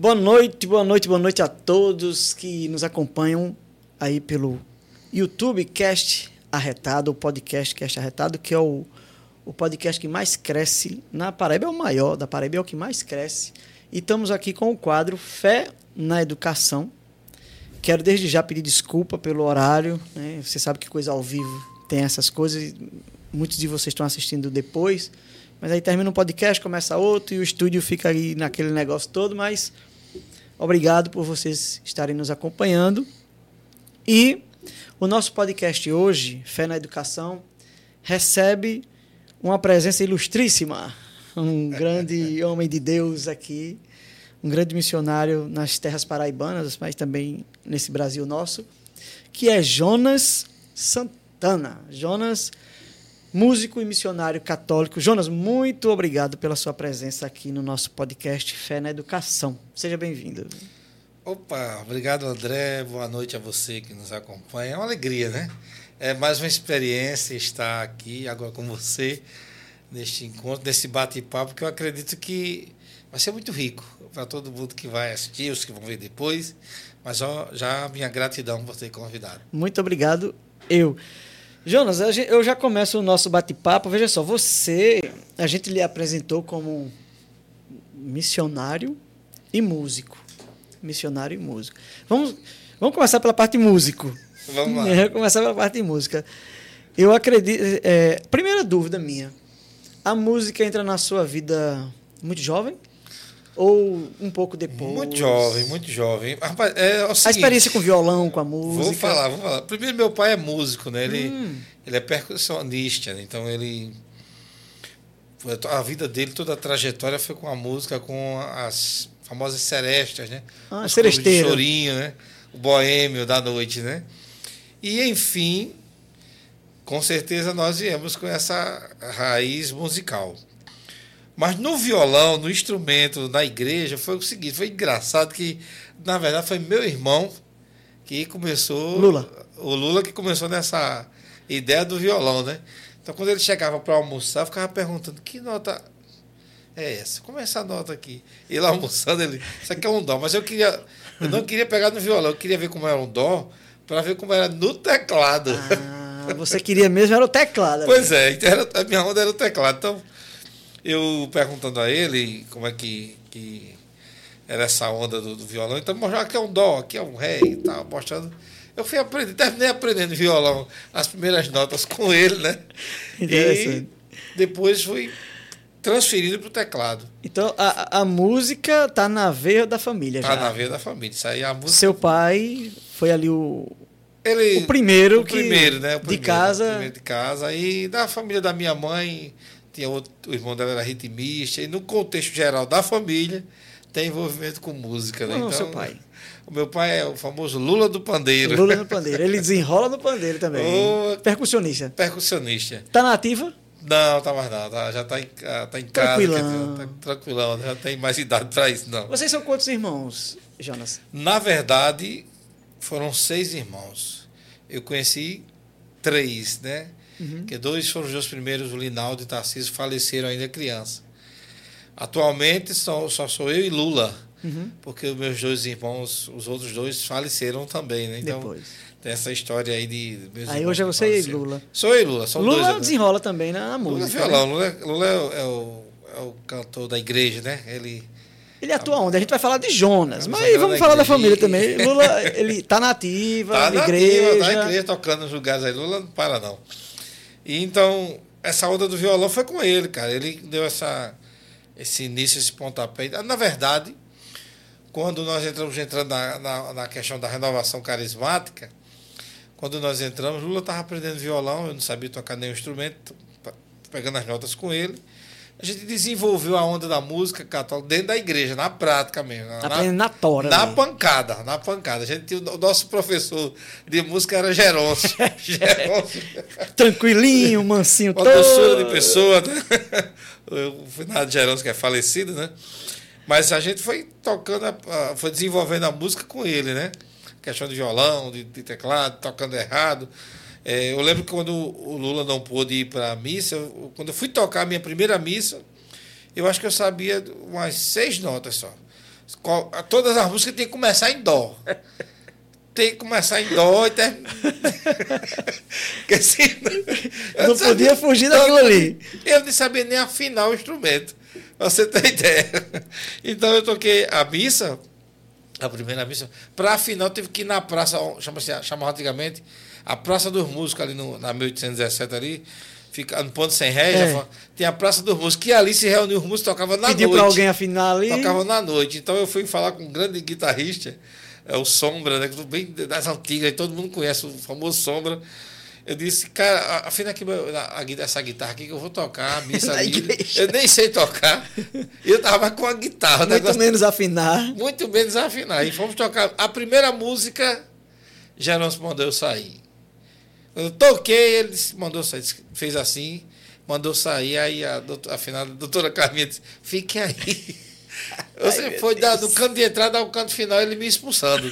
Boa noite, boa noite, boa noite a todos que nos acompanham aí pelo YouTube Cast Arretado, o podcast Cast Arretado, que é o, o podcast que mais cresce na Paraíba, é o maior da Paraíba, é o que mais cresce. E estamos aqui com o quadro Fé na Educação. Quero desde já pedir desculpa pelo horário, né? Você sabe que coisa ao vivo tem essas coisas, muitos de vocês estão assistindo depois, mas aí termina um podcast, começa outro e o estúdio fica aí naquele negócio todo, mas Obrigado por vocês estarem nos acompanhando. E o nosso podcast hoje, Fé na Educação, recebe uma presença ilustríssima, um grande homem de Deus aqui, um grande missionário nas terras paraibanas, mas também nesse Brasil nosso, que é Jonas Santana. Jonas músico e missionário católico. Jonas, muito obrigado pela sua presença aqui no nosso podcast Fé na Educação. Seja bem-vindo. Opa, obrigado André, boa noite a você que nos acompanha. É uma alegria, né? É mais uma experiência estar aqui agora com você neste encontro, nesse bate-papo que eu acredito que vai ser muito rico para todo mundo que vai assistir, os que vão ver depois. Mas ó, já minha gratidão por ter convidado. Muito obrigado, eu. Jonas, eu já começo o nosso bate-papo. Veja só, você, a gente lhe apresentou como missionário e músico. Missionário e músico. Vamos, vamos começar pela parte músico. Vamos lá. Vamos começar pela parte de música. Eu acredito. É, primeira dúvida minha: a música entra na sua vida muito jovem? Ou um pouco depois? Muito jovem, muito jovem. Rapaz, é o seguinte, a experiência com violão, com a música. Vou falar, vou falar. Primeiro, meu pai é músico, né? Ele, hum. ele é percussionista, né? então ele. A vida dele, toda a trajetória foi com a música, com as famosas serestas, né? Ah, Os chorinho, né? O boêmio da noite, né? E, enfim, com certeza nós viemos com essa raiz musical. Mas no violão, no instrumento, na igreja, foi o seguinte: foi engraçado que, na verdade, foi meu irmão que começou. Lula. O Lula que começou nessa ideia do violão, né? Então, quando ele chegava para almoçar, eu ficava perguntando: que nota é essa? Como é essa nota aqui? Ele almoçando, ele. Isso aqui é um dó. Mas eu queria. Eu não queria pegar no violão, eu queria ver como era um dó, para ver como era no teclado. Ah, você queria mesmo era o teclado. Pois é, então era, a minha onda era o teclado. Então eu perguntando a ele como é que, que era essa onda do, do violão, então mostrava que é um dó, aqui é um ré e tal, mostrando. Eu fui aprendendo, terminei aprendendo violão, as primeiras notas com ele, né? E depois fui transferido para o teclado. Então a, a música tá na veia da família tá já. na veia da família. Isso aí, a música... Seu pai foi ali o, ele, o primeiro, o primeiro, né? O primeiro, de casa. O primeiro de casa. E da família da minha mãe, tinha outro, o irmão dela era ritmista, e no contexto geral da família tem envolvimento com música. Né? Não, então, seu pai. O meu pai é o famoso Lula do Pandeiro. Lula do Pandeiro. Ele desenrola no pandeiro também. O... Percussionista. Percussionista. Tá na ativa? Não, tá mais não. Tá, já tá em, tá em tranquilão. casa. Tá tranquilão. Já tem mais idade para isso, não. Vocês são quantos irmãos, Jonas? Na verdade, foram seis irmãos. Eu conheci três, né? Uhum. Que dois foram os meus primeiros, o Linaldo e o Tarcísio, faleceram ainda criança. Atualmente só, só sou eu e Lula, uhum. porque os meus dois irmãos, os outros dois, faleceram também, né? Então, Depois. tem essa história aí de. Aí hoje é você e Lula. Sou eu e Lula. São Lula dois, desenrola também na, na música. Lula é violão. Né? Lula, é, Lula é, é, o, é o cantor da igreja, né? Ele. Ele atua onde? A gente vai falar de Jonas, vamos mas vamos falar da família também. Lula, ele tá nativa, tá na igreja. Tá na igreja, tocando nos lugares aí. Lula não para, não. E então, essa onda do violão foi com ele, cara. Ele deu essa, esse início, esse pontapé. Na verdade, quando nós entramos entrando na, na, na questão da renovação carismática, quando nós entramos, Lula estava aprendendo violão, eu não sabia tocar nenhum instrumento, pegando as notas com ele a gente desenvolveu a onda da música católica dentro da igreja, na prática mesmo. Na, na tora. Na mesmo. pancada, na pancada. A gente, o nosso professor de música era Geroncio. Geroncio. Tranquilinho, mansinho Uma todo. doçura de pessoa, né? O finado Geroncio, que é falecido, né? Mas a gente foi tocando, foi desenvolvendo a música com ele, né? questão de violão, de, de teclado, tocando errado. É, eu lembro que quando o Lula não pôde ir para a missa, eu, quando eu fui tocar a minha primeira missa, eu acho que eu sabia umas seis notas só. Todas as músicas tem que começar em dó. Tem que começar em dó e terminar. assim, não, não podia fugir daquilo ali. Eu não sabia nem afinar o instrumento. Pra você ter ideia. Então eu toquei a missa, a primeira missa, para afinar eu tive que ir na praça, chama-se, chamava antigamente, a Praça dos Músicos ali no, na 1817 ali, fica no ponto sem ré, é. tem a Praça dos Músicos, que ali se reuniu os músicos, tocavam na Pediu noite. Pediu para alguém afinar ali. Tocavam na noite. Então eu fui falar com um grande guitarrista, é o Sombra, né, bem das antigas, todo mundo conhece o famoso Sombra. Eu disse, cara, afina aqui essa guitarra aqui que eu vou tocar a missa ali. Eu nem sei tocar. Eu tava com a guitarra. Muito negócio, menos afinar. Muito menos afinar. E fomos tocar. A primeira música, Gerônimo mandou eu sair. Eu toquei, ele mandou sair, fez assim, mandou sair, aí a, doutora, afinal, a doutora Carminha disse, fique aí. Você Ai, foi da, do canto de entrada ao canto final, ele me expulsando.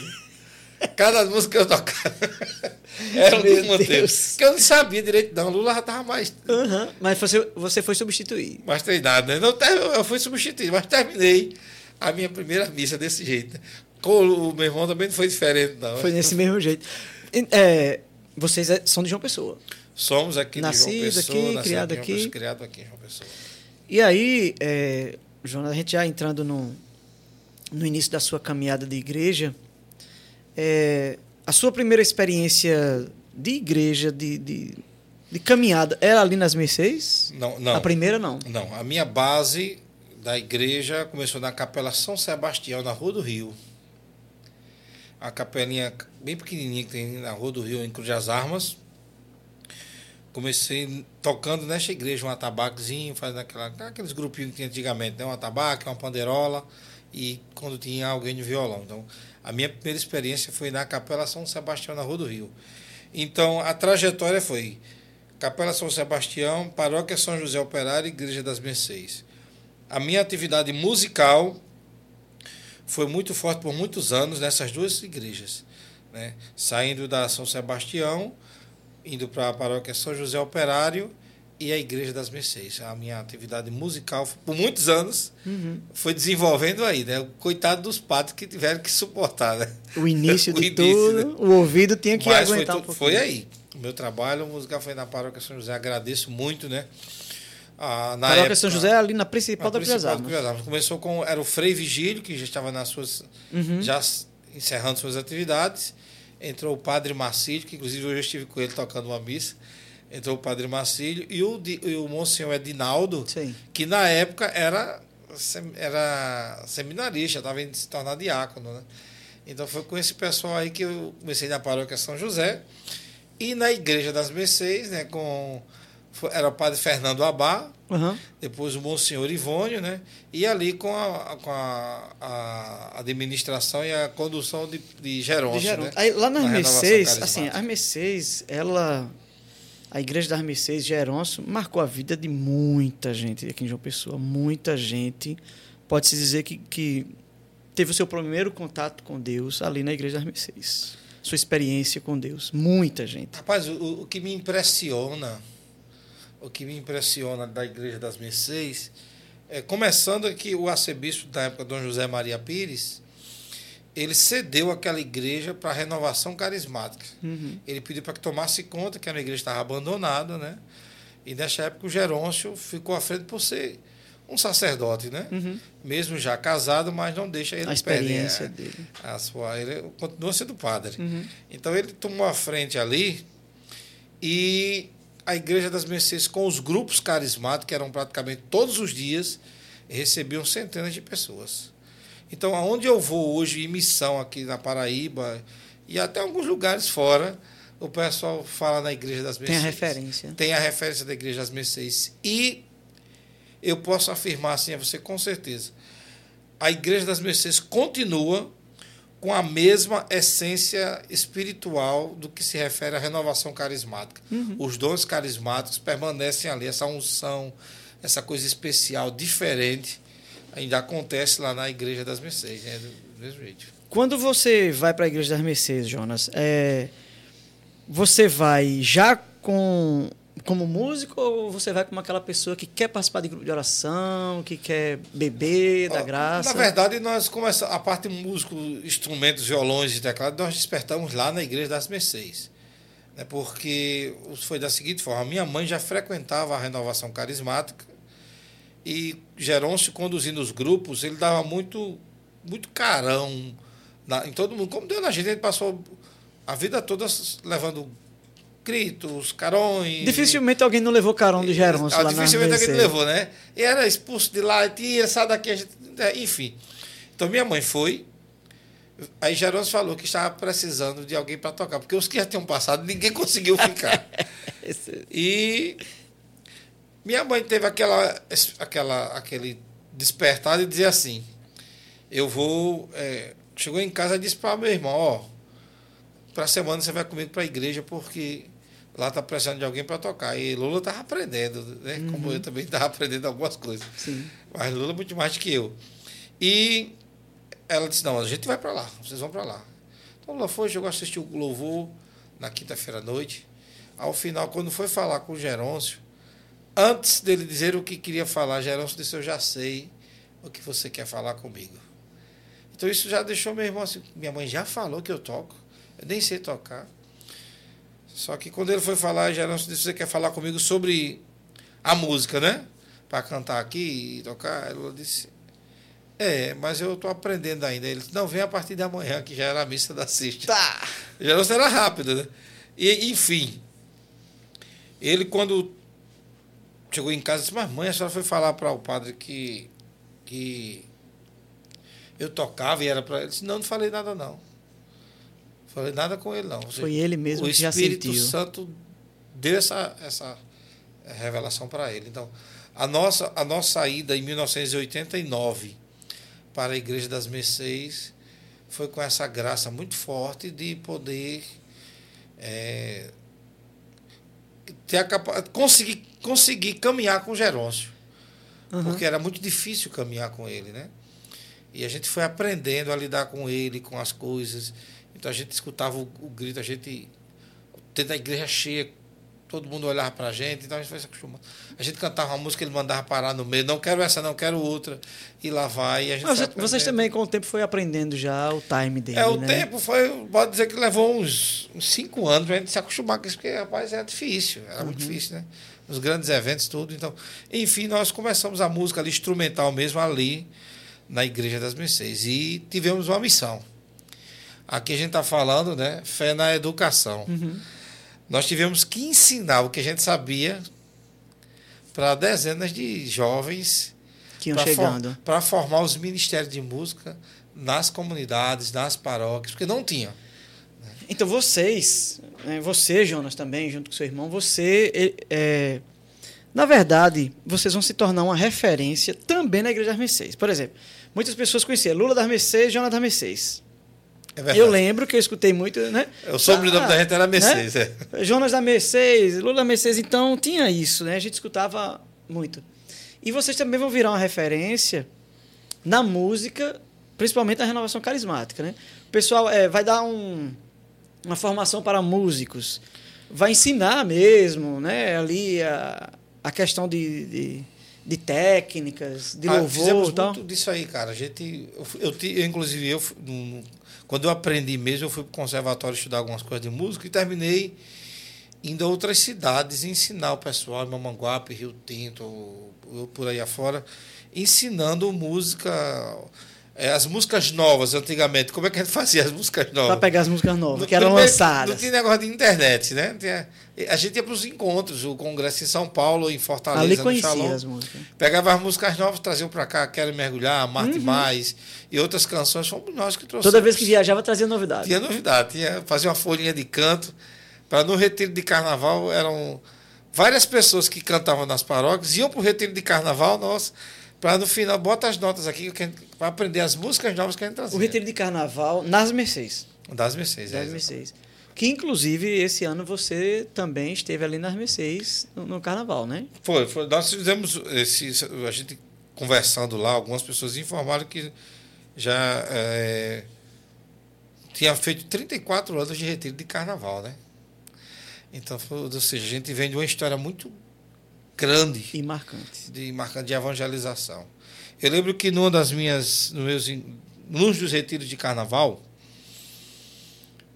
Cada música que eu tocava era um Monteiro. Que eu não sabia direito, não. Lula já estava mais. Uhum, mas você, você foi substituir. Mais treinado, né? Não, eu fui substituir, mas terminei a minha primeira missa desse jeito. Com o meu irmão também não foi diferente, não. Foi nesse mesmo jeito. É, vocês é, são de João Pessoa. Somos aqui Nascido de João Pessoa. Aqui, criado aqui, Pessoa, criado aqui em João Pessoa. E aí, é, Jonas, a gente já entrando no, no início da sua caminhada de igreja, é, a sua primeira experiência de igreja, de, de, de caminhada, era ali nas Mercês? Não, não. A primeira, não? Não. A minha base da igreja começou na Capela São Sebastião, na Rua do Rio a capelinha bem pequenininha que tem na Rua do Rio, em Cruz das Armas. Comecei tocando nesta igreja um atabaquezinho, fazendo aquela, aqueles grupinhos que tinha antigamente, né? um atabaque, uma panderola e quando tinha alguém de violão. Então, a minha primeira experiência foi na Capela São Sebastião, na Rua do Rio. Então, a trajetória foi Capela São Sebastião, Paróquia São José Operário Igreja das Mercês. A minha atividade musical foi muito forte por muitos anos nessas duas igrejas. Né? Saindo da São Sebastião, indo para a paróquia São José Operário e a Igreja das Mercês. A minha atividade musical, por muitos anos, uhum. foi desenvolvendo aí, né? Coitado dos padres que tiveram que suportar, né? O início de início, tudo, né? o ouvido tinha que Mas aguentar foi, um Foi aí. O meu trabalho musical foi na paróquia São José. Agradeço muito, né? Ah, na Paróquia época, São José ali na principal da principal Armas. Começou com era o Frei Vigílio que já estava nas suas uhum. já encerrando suas atividades. Entrou o Padre Marcílio, que inclusive eu já estive com ele tocando uma missa. Entrou o Padre Marcílio e o, e o Monsenhor Edinaldo, Sim. que na época era era seminarista, estava indo se tornar diácono, né? Então foi com esse pessoal aí que eu comecei na paróquia São José e na igreja das Mercês, né, com era o padre Fernando Abá, uhum. depois o Monsenhor Ivônio, né? E ali com a, com a, a administração e a condução de, de Geroncio, de Geroncio. Né? Aí, lá nas na Mercês, assim, a Mercês, ela... A igreja das Mercês, Geroncio, marcou a vida de muita gente aqui em João Pessoa. Muita gente. Pode-se dizer que, que teve o seu primeiro contato com Deus ali na igreja das Mercês. Sua experiência com Deus. Muita gente. Rapaz, o, o que me impressiona o que me impressiona da Igreja das Mercês, é, começando que o arcebispo da época, Dom José Maria Pires, ele cedeu aquela igreja para a renovação carismática. Uhum. Ele pediu para que tomasse conta que a igreja estava abandonada, né? E nessa época o Gerôncio ficou à frente por ser um sacerdote, né? Uhum. Mesmo já casado, mas não deixa ele a experiência perder, dele. A sua, ele continua sendo padre. Uhum. Então ele tomou a frente ali e a Igreja das Mercês, com os grupos carismáticos, que eram praticamente todos os dias, recebiam centenas de pessoas. Então, aonde eu vou hoje em missão aqui na Paraíba e até alguns lugares fora, o pessoal fala na Igreja das Mercês. Tem a referência. Tem a referência da Igreja das Mercês. E eu posso afirmar assim a você com certeza. A Igreja das Mercês continua com a mesma essência espiritual do que se refere à renovação carismática. Uhum. Os dons carismáticos permanecem ali, essa unção, essa coisa especial, diferente, ainda acontece lá na Igreja das Mercedes, né? do mesmo jeito. Quando você vai para a Igreja das Mercês, Jonas, é, você vai já com como músico ou você vai como aquela pessoa que quer participar de grupo de oração, que quer beber da graça? Na verdade, nós começamos a parte músico, instrumentos, violões e teclado, nós despertamos lá na Igreja das Mercês. Né? Porque foi da seguinte forma: minha mãe já frequentava a renovação carismática e Gerôncio conduzindo os grupos, ele dava muito, muito carão na, em todo mundo. Como deu na gente, ele passou a vida toda levando gritos, carões. Dificilmente alguém não levou carão de Gerôncio ah, lá Dificilmente alguém não levou, né? E era expulso de lá, tira, sai daqui, gente, é, enfim. Então minha mãe foi, aí Gerôncio falou que estava precisando de alguém para tocar, porque os que já tinham passado, ninguém conseguiu ficar. e minha mãe teve aquela, aquela, aquele despertar e dizer assim, eu vou... É, chegou em casa e disse para meu irmão, ó, para a semana você vai comigo para a igreja, porque lá está precisando de alguém para tocar. E Lula estava aprendendo, né? Uhum. Como eu também estava aprendendo algumas coisas. Sim. Mas Lula muito mais que eu. E ela disse, não, a gente vai para lá, vocês vão para lá. Então Lula foi, chegou a assistir o louvor na quinta-feira à noite. Ao final, quando foi falar com o Gerôncio, antes dele dizer o que queria falar, Gerôncio disse, eu já sei o que você quer falar comigo. Então isso já deixou meu irmão assim, minha mãe já falou que eu toco, eu nem sei tocar. Só que quando ele foi falar, Gerôncio disse: Você quer falar comigo sobre a música, né? Para cantar aqui e tocar? Ela disse: É, mas eu estou aprendendo ainda. Ele disse: Não, vem a partir de amanhã, que já era a missa da sexta. Tá. Gerôncio era rápido, né? E, enfim, ele quando chegou em casa disse: Mas mãe, a senhora foi falar para o padre que, que eu tocava e era para ele. disse: Não, não falei nada não. Falei nada com ele, não. Foi ele mesmo o que já Espírito sentiu. Santo deu essa, essa revelação para ele. Então, a nossa, a nossa saída em 1989 para a Igreja das Mercês foi com essa graça muito forte de poder é, ter a conseguir, conseguir caminhar com Gerôncio. Uhum. Porque era muito difícil caminhar com ele, né? E a gente foi aprendendo a lidar com ele, com as coisas. Então a gente escutava o, o grito, a gente, dentro da igreja cheia, todo mundo olhava para a gente, então a gente foi se acostumando. A gente cantava uma música, ele mandava parar no meio, não quero essa, não quero outra, e lá vai. E a gente Mas vocês também, com o tempo, foi aprendendo já o time dele. É, o né? tempo foi, pode dizer que levou uns, uns cinco anos para a gente se acostumar com isso, porque, rapaz, era difícil, era uhum. muito difícil, né? Nos grandes eventos, tudo. Então, enfim, nós começamos a música ali, instrumental mesmo, ali, na Igreja das Mercês. E tivemos uma missão. Aqui a gente está falando, né? Fé na educação. Uhum. Nós tivemos que ensinar o que a gente sabia para dezenas de jovens que iam chegando para formar os ministérios de música nas comunidades, nas paróquias, porque não tinha. Então vocês, né, você Jonas também, junto com seu irmão, você é, na verdade, vocês vão se tornar uma referência também na Igreja das Mercês. Por exemplo, muitas pessoas conheciam Lula das Mercês, Jonas das Mercês. É eu lembro que eu escutei muito, né? O sobrenome ah, da gente era Mercedes, né? é. Jonas da Mercedes, Lula da Mercedes, então tinha isso, né? A gente escutava muito. E vocês também vão virar uma referência na música, principalmente na renovação carismática, né? O pessoal é, vai dar um, uma formação para músicos, vai ensinar mesmo, né? Ali a, a questão de, de, de técnicas, de ah, louvor fizemos muito disso aí, cara. A gente, eu, eu, eu inclusive, eu, quando eu aprendi mesmo, eu fui para o conservatório estudar algumas coisas de música e terminei indo a outras cidades ensinar o pessoal, em Mamanguape, Rio Tinto, por aí afora, ensinando música, as músicas novas antigamente. Como é que a gente fazia as músicas novas? Para pegar as músicas novas, no, que eram lançadas. Não tinha negócio de internet, né? Tinha, a gente ia para os encontros, o congresso em São Paulo, em Fortaleza, Ali conhecia no as músicas. Pegava as músicas novas, traziam para cá, Quero Mergulhar, Marte uhum. Mais e outras canções, fomos nós que trouxemos. Toda vez que viajava, trazia novidade. Tinha novidade, tinha, fazia uma folhinha de canto. Para no retiro de carnaval, eram várias pessoas que cantavam nas paróquias, iam para o retiro de carnaval, nós, para no final, bota as notas aqui, para aprender as músicas novas que a gente trazia. O retiro de carnaval nas Mercês. Das Mercês, das é. Mercês. Que, inclusive, esse ano você também esteve ali nas Mercês, no, no Carnaval, né? Foi, foi. Nós fizemos esse. A gente conversando lá, algumas pessoas informaram que já é, tinha feito 34 anos de retiro de carnaval, né? Então, ou seja, a gente vem de uma história muito grande. E marcante. De, marcante de evangelização. Eu lembro que numa das minhas. No meus, num dos retiros de carnaval,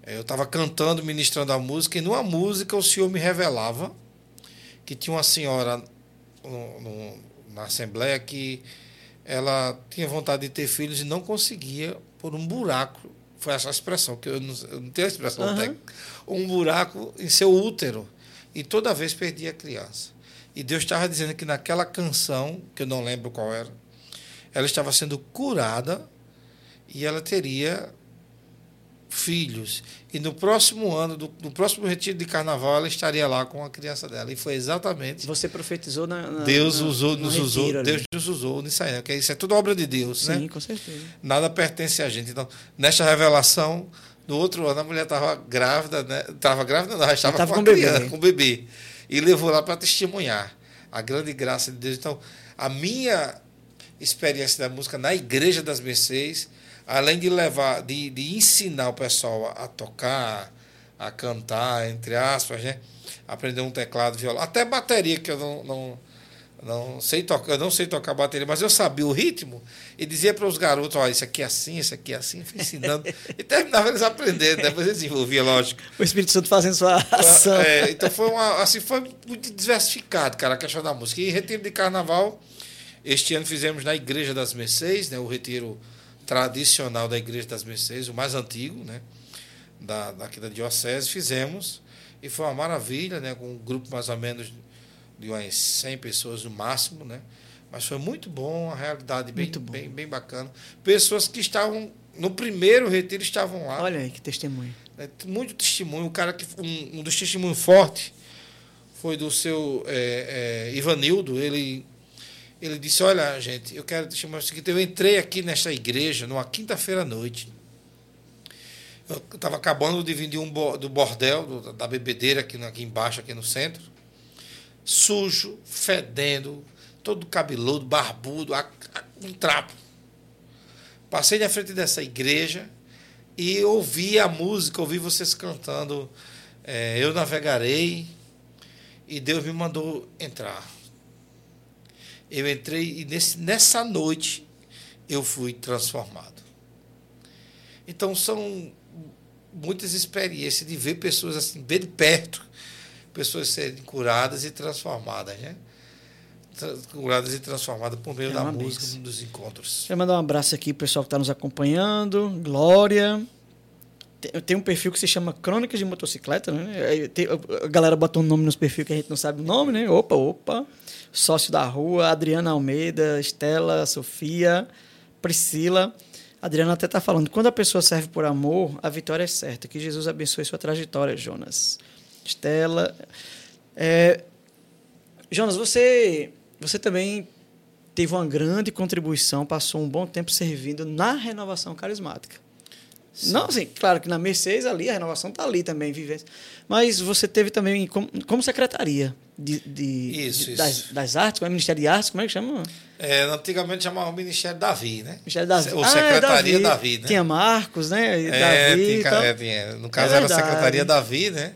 eh, eu estava cantando, ministrando a música, e numa música o Senhor me revelava que tinha uma senhora no, no, na Assembleia que ela tinha vontade de ter filhos e não conseguia por um buraco. Foi essa a expressão, que eu não, eu não tenho a expressão uhum. técnica. Um buraco em seu útero. E toda vez perdia a criança. E Deus estava dizendo que naquela canção, que eu não lembro qual era, ela estava sendo curada e ela teria filhos. E no próximo ano, do, no próximo retiro de carnaval, ela estaria lá com a criança dela. E foi exatamente. Você profetizou na. na Deus na, usou, nos usou. Deus nos usou nisso aí. Que isso é tudo obra de Deus, Sim, né? Sim, com certeza. Nada pertence a gente. Então, nesta revelação, no outro ano, a mulher estava grávida, né? Estava grávida, não, estava com, com, criança, bebê. com bebê. E levou lá para testemunhar a grande graça de Deus. Então, a minha experiência da música na Igreja das Mercês além de levar, de, de ensinar o pessoal a, a tocar, a cantar, entre aspas, né? aprender um teclado, violão, até bateria, que eu não, não, não sei tocar, eu não sei tocar bateria, mas eu sabia o ritmo e dizia para os garotos, ó, isso aqui é assim, isso aqui é assim, fui ensinando. e terminava eles aprendendo, depois eles desenvolviam, lógico. O Espírito Santo fazendo sua ação. É, então foi uma, assim, foi muito diversificado, cara, a questão da música. E retiro de carnaval, este ano fizemos na Igreja das Mercês, né, o retiro tradicional da Igreja das Mercês, o mais antigo, né? Da, daqui da Diocese, fizemos. E foi uma maravilha, né? Com um grupo mais ou menos de umas 100 pessoas no máximo, né? Mas foi muito bom, uma realidade bem, bem, bem bacana. Pessoas que estavam no primeiro retiro estavam lá. Olha aí que testemunho. É, muito testemunho. O cara que um, um dos testemunhos fortes foi do seu é, é, Ivanildo. Ele ele disse: Olha, gente, eu quero te chamar o seguinte: eu entrei aqui nesta igreja numa quinta-feira à noite. Eu estava acabando de vir de um do bordel, do, da bebedeira aqui, aqui embaixo, aqui no centro. Sujo, fedendo, todo cabeludo, barbudo, um trapo. Passei na frente dessa igreja e ouvi a música, ouvi vocês cantando. É, eu navegarei e Deus me mandou entrar. Eu entrei e nesse, nessa noite eu fui transformado. Então são muitas experiências de ver pessoas assim, bem de perto, pessoas serem curadas e transformadas, né? Curadas e transformadas por meio é da música, dos encontros. Quero mandar um abraço aqui para o pessoal que está nos acompanhando. Glória. Tem, tem, um perfil que se chama Crônicas de Motocicleta, né? Tem, a galera bota um nome nos perfis que a gente não sabe o nome, né? Opa, opa sócio da rua, Adriana Almeida, Estela, Sofia, Priscila. A Adriana até está falando, quando a pessoa serve por amor, a vitória é certa. Que Jesus abençoe sua trajetória, Jonas. Estela. É, Jonas, você, você também teve uma grande contribuição, passou um bom tempo servindo na renovação carismática. Sim. Não, assim, claro que na Mercedes ali, a renovação está ali também, vivendo. Mas você teve também como, como secretaria de, de, isso, de isso. Das, das, artes, como é Ministério de Artes, como é que chama? É, antigamente chamava o Ministério Davi, né? Ministério Davi. Ou Secretaria ah, é Davi. Davi. né? Tinha Marcos, né? É, Davi tinha, é, tinha, no caso é era a Secretaria Davi, né?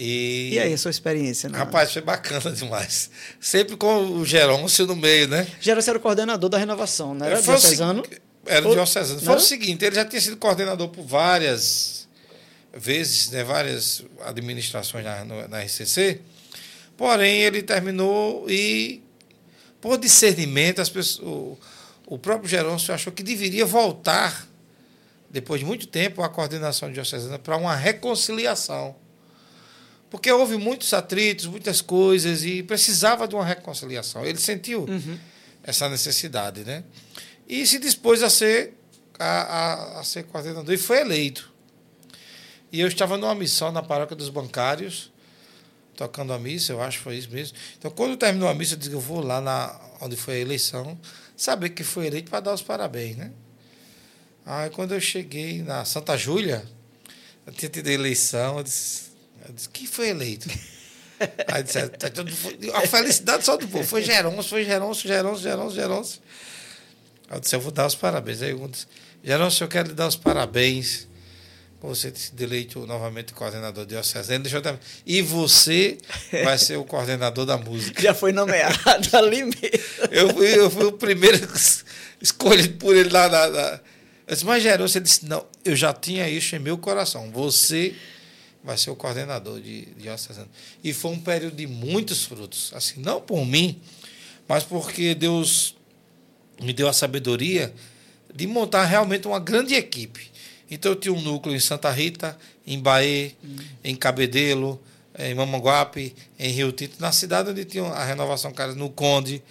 E... e aí, a sua experiência? Né? Rapaz, foi bacana demais. Sempre com o Gerôncio no meio, né? Gerôncio era o coordenador da renovação, não era? Diocesano? Era o diocesano. Foi o seguinte, ele já tinha sido coordenador por várias vezes, né, várias administrações na, na RCC, porém ele terminou e, por discernimento, as pessoas, o, o próprio Gerôncio achou que deveria voltar, depois de muito tempo, à coordenação diocesana para uma reconciliação. Porque houve muitos atritos, muitas coisas, e precisava de uma reconciliação. Ele sentiu uhum. essa necessidade, né? E se dispôs a ser, a, a, a ser coordenador e foi eleito. E eu estava numa missão na paróquia dos bancários, tocando a missa, eu acho que foi isso mesmo. Então, quando terminou a missa, eu disse que eu vou lá na, onde foi a eleição, saber que foi eleito para dar os parabéns, né? Aí, quando eu cheguei na Santa Júlia, eu tinha tido a eleição, eu disse, eu disse quem foi eleito? Aí disse, tá a felicidade só do povo. Foi Gerôncio, foi Gerôncio, Gerôncio, Gerôncio, Gerôncio. Aí eu disse, eu vou dar os parabéns. Aí eu disse, Gerôncio, eu quero lhe dar os parabéns Você se deleite novamente coordenador diocesano. Deixa eu ter... E você vai ser o coordenador da música. Já foi nomeado ali mesmo. Eu fui, eu fui o primeiro escolhido por ele lá. Na, na... Eu disse, mas Gerônimo, você disse, não, eu já tinha isso em meu coração. Você vai ser o coordenador de, de diocesano. E foi um período de muitos frutos. Assim, não por mim, mas porque Deus me deu a sabedoria de montar realmente uma grande equipe. Então eu tinha um núcleo em Santa Rita, em Bahia, hum. em Cabedelo, em Mamanguape, em Rio Tinto, na cidade onde tinha a renovação cara no Conde.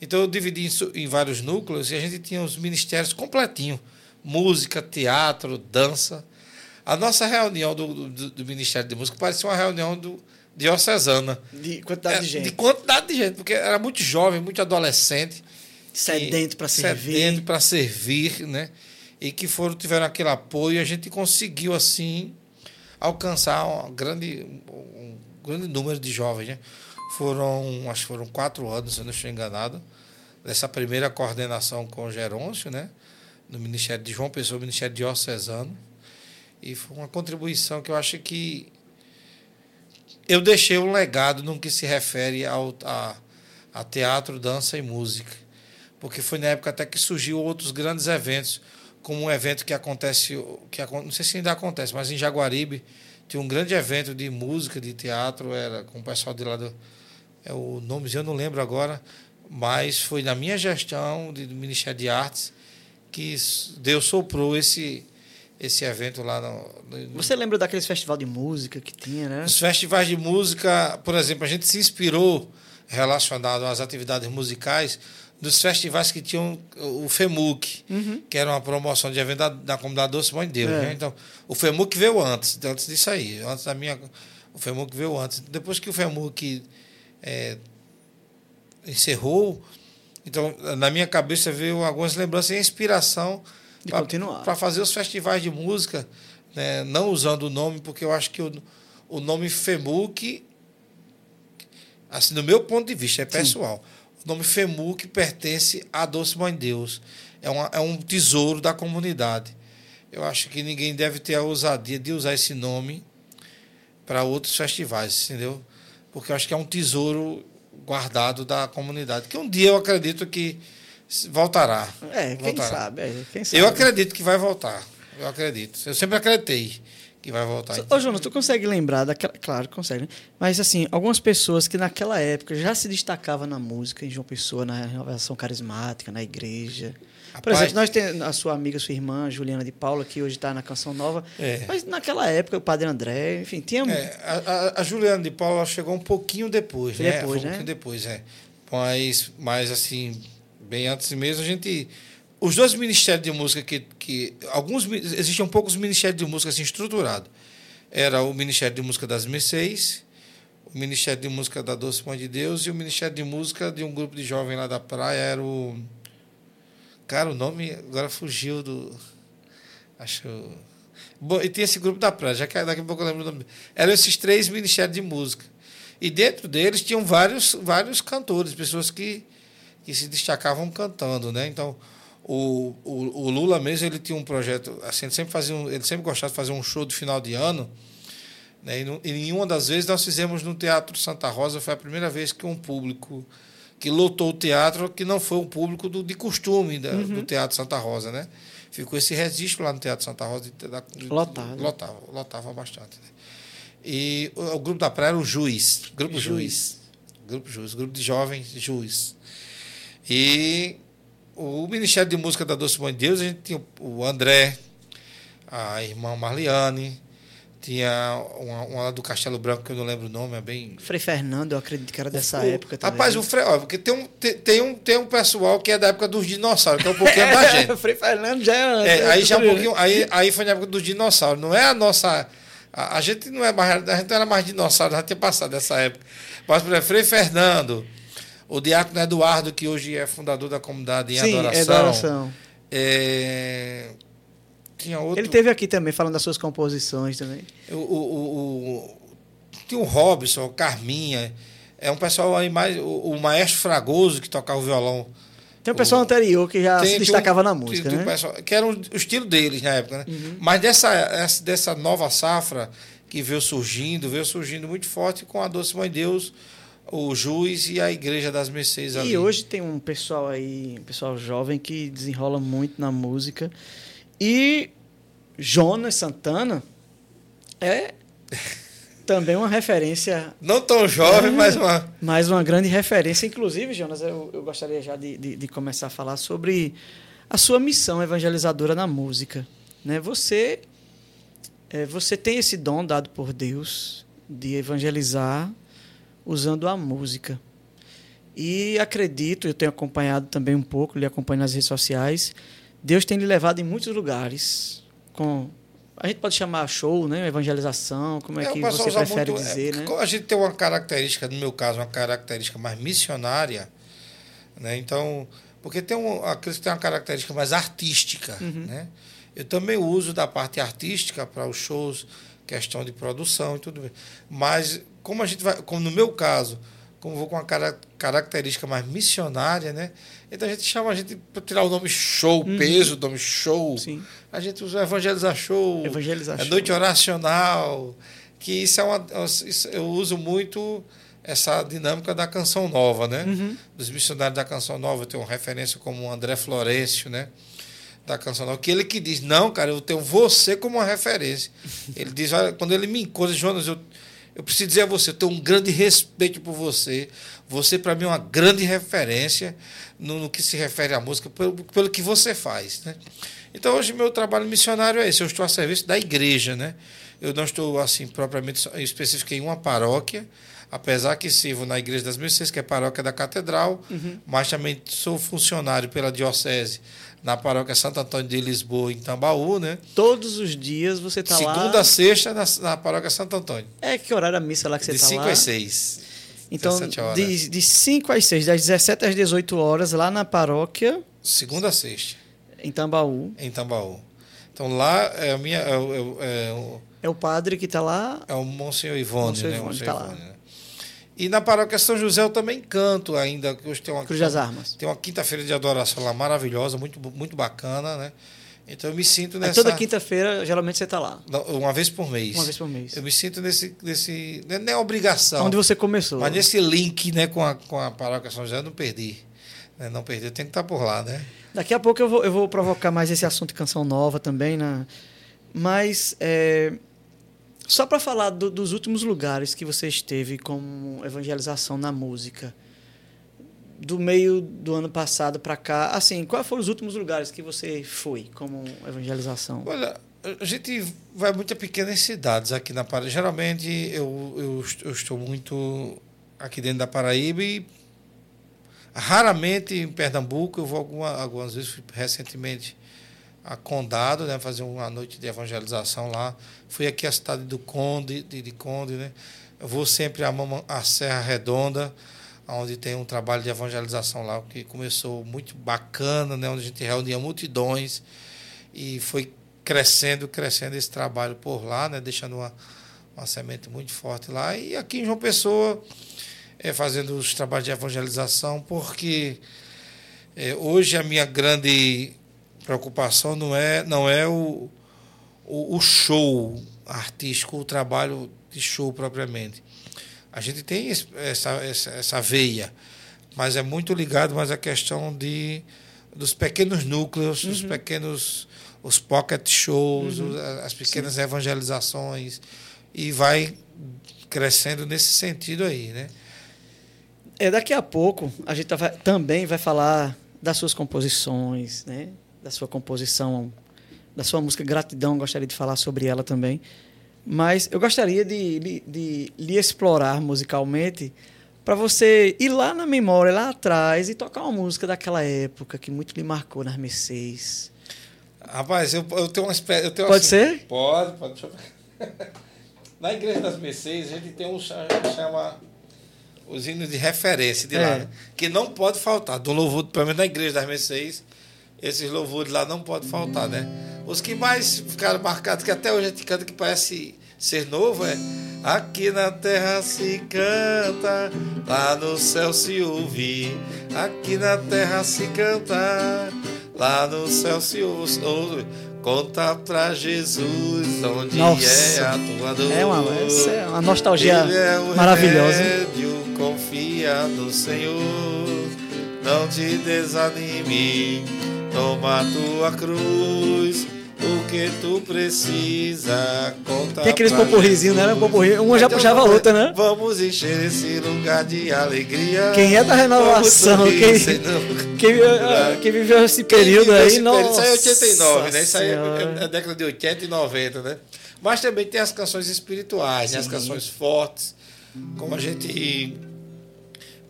Então eu dividi isso em vários núcleos e a gente tinha os ministérios completinho, música, teatro, dança. A nossa reunião do, do, do Ministério de Música parecia uma reunião do, diocesana. De quantidade é, de gente. De quantidade de gente, porque era muito jovem, muito adolescente. Sedento para servir. Sedento para servir, né? E que foram, tiveram aquele apoio e a gente conseguiu, assim, alcançar um grande, um grande número de jovens, né? Foram, acho que foram quatro anos, se eu não estou enganado, dessa primeira coordenação com o Gerôncio, né? No Ministério de João Pessoa, Ministério Diocesano. E foi uma contribuição que eu acho que eu deixei um legado no que se refere ao, a, a teatro, dança e música. Porque foi na época até que surgiu outros grandes eventos, como um evento que acontece, que não sei se ainda acontece, mas em Jaguaribe tinha um grande evento de música, de teatro, era com o pessoal de lá do. É o nome eu não lembro agora, mas foi na minha gestão do Ministério de Artes que Deus soprou esse, esse evento lá no, no, Você lembra daqueles festivais de música que tinha, né? Os festivais de música, por exemplo, a gente se inspirou relacionado às atividades musicais dos festivais que tinham o FEMUC, uhum. que era uma promoção de evento da, da comunidade Doce Mãe de Deus. É. Né? Então, o FEMUC veio antes, antes disso aí, antes da minha. O FEMUC veio antes. Depois que o FEMUC é, encerrou, então, na minha cabeça veio algumas lembranças e inspiração para fazer os festivais de música, né? não usando o nome, porque eu acho que o, o nome FEMUC, assim, do meu ponto de vista, é pessoal. Sim. O nome FEMUC pertence à Doce Mãe Deus. É, uma, é um tesouro da comunidade. Eu acho que ninguém deve ter a ousadia de usar esse nome para outros festivais, entendeu? Porque eu acho que é um tesouro guardado da comunidade. Que um dia eu acredito que voltará. É, quem voltará. sabe, é, quem sabe. Eu acredito que vai voltar. Eu acredito. Eu sempre acreditei que vai voltar. Ô, Jonas, tu consegue lembrar daquela. Claro, consegue. Né? Mas, assim, algumas pessoas que naquela época já se destacavam na música, em João Pessoa, na renovação carismática, na igreja. Por Rapaz, exemplo, nós temos a sua amiga, sua irmã, Juliana de Paula, que hoje está na Canção Nova. É. Mas naquela época, o Padre André, enfim, tinha. É, a, a, Juliana de Paula chegou um pouquinho depois, né? Depois, um né? pouquinho depois, é. Mas, mas, assim, bem antes mesmo, a gente. Os dois ministérios de música que. que alguns, existiam poucos ministérios de música assim, estruturados. Era o Ministério de Música das Mercês, o Ministério de Música da Doce Mãe de Deus e o Ministério de Música de um grupo de jovens lá da praia, era o. Cara, o nome agora fugiu do. Acho. Bom, e tinha esse grupo da praia, já que daqui a pouco eu lembro o nome. Eram esses três ministérios de música. E dentro deles tinham vários, vários cantores, pessoas que que se destacavam cantando, né? Então, o, o, o, Lula mesmo, ele tinha um projeto, assim, ele sempre, fazia um, ele sempre gostava de fazer um show de final de ano, né? E, no, e em uma das vezes nós fizemos no Teatro Santa Rosa, foi a primeira vez que um público que lotou o teatro, que não foi um público do, de costume da, uhum. do Teatro Santa Rosa, né? Ficou esse registro lá no Teatro Santa Rosa. De, de, lotava. Lotava, lotava bastante. Né? E o, o, grupo da praia era o Juiz, Grupo Juiz. Juiz. Grupo Juiz, grupo de jovens Juiz. E o Ministério de Música da Doce Mãe de Deus, a gente tinha o André, a irmã Marliane, tinha uma, uma do Castelo Branco, que eu não lembro o nome, é bem. Frei Fernando, eu acredito que era dessa o, época também. Rapaz, o Frei, ó, porque tem um, tem, tem, um, tem um pessoal que é da época dos dinossauros, que é um pouquinho da gente. o Frei Fernando já é. é aí já um pouquinho. Aí, aí foi na época dos dinossauros. Não é a nossa. A, a gente não é mais. A gente não era mais dinossauro, já tinha passado dessa época. Mas, por exemplo, Frei Fernando o diácono Eduardo, que hoje é fundador da comunidade em Sim, Adoração. Adoração. É, tinha outro... Ele teve aqui também, falando das suas composições também. O, o, o, tinha o Robson, o Carminha. É um pessoal aí mais. O, o, maestro Fragoso, que tocava o violão Tem um pessoal anterior que já Tem- se tinha um- destacava na música, um né? pessoal- que era o estilo deles na época, né? Mas dessa, essa- dessa nova safra que veio surgindo, veio surgindo muito forte com a Doce Mãe Deus, o Juiz e a Igreja das Mercês ali. E hoje tem um pessoal aí, um pessoal jovem que desenrola muito na música. E Jonas Santana é também uma referência, Não tão jovem, É. mas uma. mais uma grande referência. Inclusive, Jonas, eu, eu gostaria já de, de, de começar a falar sobre a sua missão evangelizadora na música. Né? Você, é, você tem esse dom dado por Deus de evangelizar usando a música. E acredito, eu tenho acompanhado também um pouco, lhe acompanho nas redes sociais. Deus tem lhe levado em muitos lugares com a gente pode chamar show, né, evangelização, como é, É, que você prefere muito- é, dizer, né? A gente tem uma característica, no meu caso, uma característica mais missionária, né? Então, porque tem um, aqueles que têm uma característica mais artística, Uhum. né? Eu também uso da parte artística para os shows, questão de produção e tudo. Mas como a gente vai, como no meu caso, como vou com uma cara- característica mais missionária, né? Então a gente chama a gente para tirar o nome show, peso, o nome show. Uhum. Sim. A gente usa evangelizar show, Evangelizar é show. noite oracional, que isso é uma. isso- eu uso muito essa dinâmica da canção nova, né? Uhum. Dos missionários da canção nova, eu tenho uma referência como o André Florencio, né? Da canção nova, que ele que diz, não, cara, eu tenho você como uma referência. Ele diz, olha, quando ele me encontra, Jonas, eu, eu preciso dizer a você, eu tenho um grande respeito por você. Você, para mim, é uma grande referência no, no que se refere à música, pelo, pelo que você faz, né? Então, hoje, meu trabalho missionário é esse. Eu estou a serviço da igreja, né? Eu não estou, assim, propriamente específico em uma paróquia, apesar que sirvo na Igreja das Mercês, que é a paróquia da Catedral, mas também sou funcionário pela Diocese na paróquia Santo Antônio de Lisboa, em Tambaú, né? Todos os dias você está lá. Segunda a sexta na, na paróquia Santo Antônio. É que horário a missa lá que você de está 5 lá? às 6. Então, 17 horas. de, de 5 às 6, das 17 às 18 horas, lá na paróquia, Segunda a sexta, em Tambaú. em Tambaú. Então lá é a minha. É, o- é, é, o- É o padre que está lá. é o Monsenhor Ivone, Monsenhor né? Ivone, Monsenhor tá lá. Ivone, né? E na paróquia São José eu também canto ainda. que Hoje tem uma, Cruz das Armas. Tem uma quinta-feira de adoração lá maravilhosa, muito, muito bacana, né? Então eu me sinto Aí nessa. toda quinta-feira, geralmente você está lá. Uma vez por mês. Uma vez por mês. Eu me sinto nesse. nesse não é obrigação. Onde você começou. Mas nesse link né, com, a, com a paróquia São José eu não perdi. Né? Não perdi, eu tenho que estar por lá, né? Daqui a pouco eu vou, eu vou provocar mais esse assunto de canção nova também, né? Mas é, só para falar do- dos últimos lugares que você esteve como evangelização na música, do meio do ano passado para cá, assim, quais foram os últimos lugares que você foi como evangelização? Olha, a gente vai muito a pequenas cidades aqui na Paraíba. Geralmente eu, eu, eu estou muito aqui dentro da Paraíba e raramente em Pernambuco. Eu vou alguma, algumas vezes, recentemente a Condado, né, fazer uma noite de evangelização lá. Fui aqui à cidade do Conde, de, de Conde, né? Eu vou sempre a, Mama- a Serra Redonda, onde tem um trabalho de evangelização lá que começou muito bacana, né, onde a gente reunia multidões e foi crescendo, crescendo esse trabalho por lá, né, deixando uma, uma semente muito forte lá. E aqui em João Pessoa, é, fazendo os trabalhos de evangelização, porque é, hoje a minha grande preocupação não é, não é o, o, o show artístico, o trabalho de show propriamente. A gente tem essa, essa, essa veia, mas é muito ligado mais à questão de, dos pequenos núcleos, dos pequenos os pocket shows, os- as pequenas evangelizações, e vai crescendo nesse sentido aí, né? É, daqui a pouco a gente vai- também vai falar das suas composições, né? Da sua composição, da sua música Gratidão, gostaria de falar sobre ela também. Mas eu gostaria de, de, de lhe explorar musicalmente para você ir lá na memória, lá atrás, e tocar uma música daquela época que muito lhe marcou nas Mercedes. Rapaz, eu, eu tenho uma espécie. Pode assim- ser? Pode, pode. Na Igreja das Mercês, a gente tem um cha- chama os hinos de referência de lá, É. né? que não pode faltar. Do louvor, pelo menos na Igreja das Mercês, esses louvores lá não pode faltar, né? Os que mais ficaram marcados, que até hoje a gente canta que parece ser novo, é Aqui na terra se canta, lá no céu se ouve. Aqui na terra se canta, lá no céu se ouve. Conta pra Jesus onde Nossa. é a tua dor. É uma, essa é uma nostalgia Ele é o maravilhosa. remédio, confia no Senhor. Não te desanime, toma tua cruz. O que tu precisa, conta Tem aqueles pra poporrizinhos, né? Jesus. Poporri, uma já Então puxava a outra, né? Vamos encher esse lugar de alegria. Quem é da renovação, sorrir, quem- Senhor. Quem, quem viveu esse período viveu aí, esse nossa. período, Isso aí é 89, né? Isso aí é, é, é década de 80 e 90, né? Mas também tem as canções espirituais, né? as canções fortes, como a gente.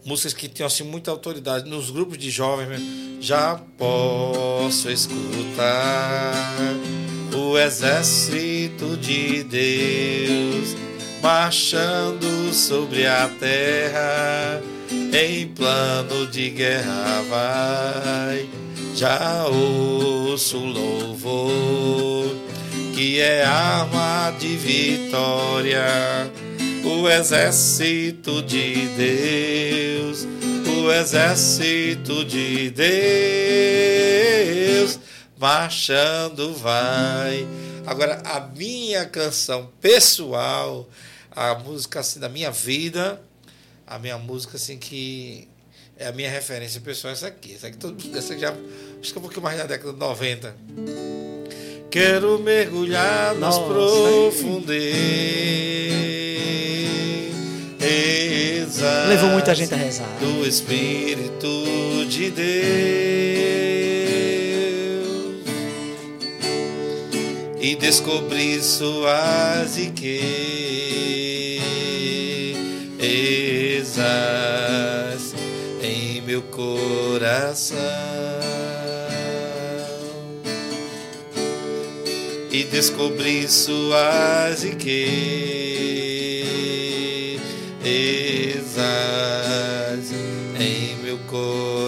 Músicas que tinham assim, muita autoridade. Nos grupos de jovens, mesmo, já posso escutar o exército de Deus marchando sobre a terra em plano de guerra vai. Já ouço louvor que é arma de vitória. O exército de Deus, o exército de Deus, marchando vai. Agora, a minha canção pessoal, a música assim da minha vida, a minha música assim que é a minha referência pessoal é essa aqui. Essa aqui, todo, essa já, acho que é um pouquinho mais da década de 90. Quero mergulhar nas Nossa, profundezas. Levou muita gente a rezar. Do Espírito de Deus e descobrir suas riquezas em meu coração e descobrir suas riquezas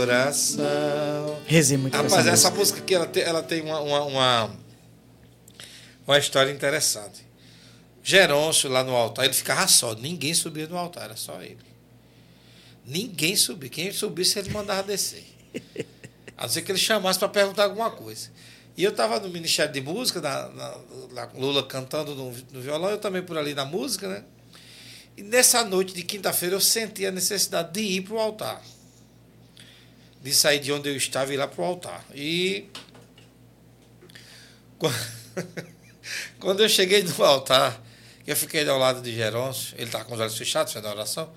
coração. Rezei muito Rapaz, essa essa música. aqui ela tem, ela tem uma, uma, uma, uma história interessante. Gerôncio lá no altar, ele ficava só, ninguém subia no altar, era só ele. Ninguém subia. Quem subisse, ele mandava descer. A não ser que ele chamasse para perguntar alguma coisa. E eu estava no Ministério de Música, na, na, com Lula cantando no, no violão, eu também por ali na música, né? E nessa noite de quinta-feira eu senti a necessidade de ir para o altar. De sair de onde eu estava e ir lá para o altar. E. Quando eu cheguei no altar, eu fiquei ao lado de Gerôncio, ele estava com os olhos fechados, fazendo a oração.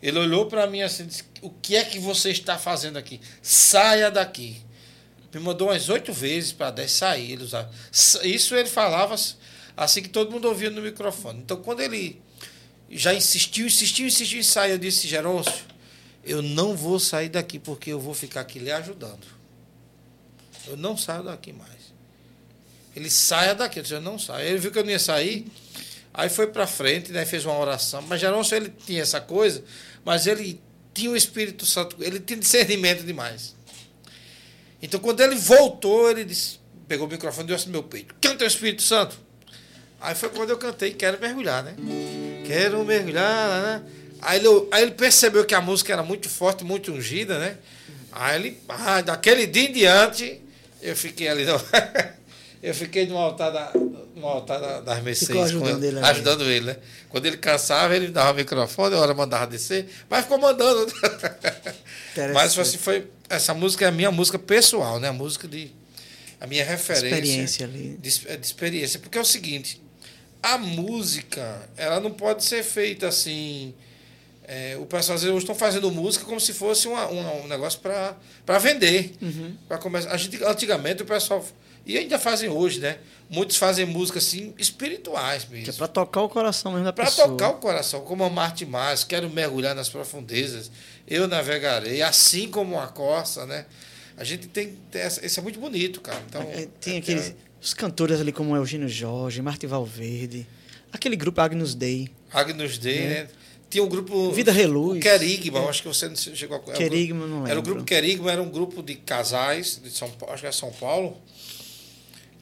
Ele olhou para mim assim e disse: O que é que você está fazendo aqui? Saia daqui. Me mandou umas oito vezes para dez sair. Ele usava. Isso ele falava assim que todo mundo ouvia no microfone. Então, quando ele já insistiu, insistiu, insistiu em sair, eu disse: Gerôncio, eu não vou sair daqui porque eu vou ficar aqui lhe ajudando. Eu não saio daqui mais. Ele saia daqui. Eu disse: Eu não saio. Ele viu que eu não ia sair. Aí foi para frente, né, fez uma oração. Mas Gerôncio, ele tinha essa coisa, mas ele tinha o Espírito Santo, ele tinha discernimento demais. Então, quando ele voltou, ele disse, pegou o microfone e deu assim no meu peito: Canta o Espírito Santo. Aí foi quando eu cantei Quero Mergulhar, né? Quero mergulhar, né? Aí ele, aí ele percebeu que a música era muito forte, muito ungida, né? Aí ele, ah, daquele dia em diante, eu fiquei ali, no, eu fiquei no altar, da, no altar da, das Mercedes, Ficou ajudando ele, ajudando ele, né? Quando ele cansava, ele dava o microfone, a hora mandava descer, mas ficou mandando. Mas assim, foi, essa música é a minha música pessoal, né? A música de. A minha referência. Experiência ali. De, de experiência. Porque é o seguinte: a música, ela não pode ser feita assim. É, o pessoal às vezes hoje estão fazendo música como se fosse uma, uma, um negócio para vender. Uhum. Pra começar. A gente, antigamente o pessoal. E ainda fazem hoje, né? Muitos fazem música assim, espirituais mesmo. Que é para tocar o coração mesmo da Para pessoa. tocar o coração, como a Marte Mais, quero mergulhar nas profundezas, eu navegarei, assim como a corça, né? A gente tem. tem essa, isso é muito bonito, cara. Então, É, tem é- aqueles os cantores ali como Eugênio Jorge, Marta Valverde, aquele grupo Agnus Dei, Agnus Dei, É. né? Tinha um grupo. Vida Reluz. Querigma, eu acho que você não chegou a. era Querigma, não lembro. Era o grupo Querigma, era um grupo de casais de São Paulo, acho que é São Paulo,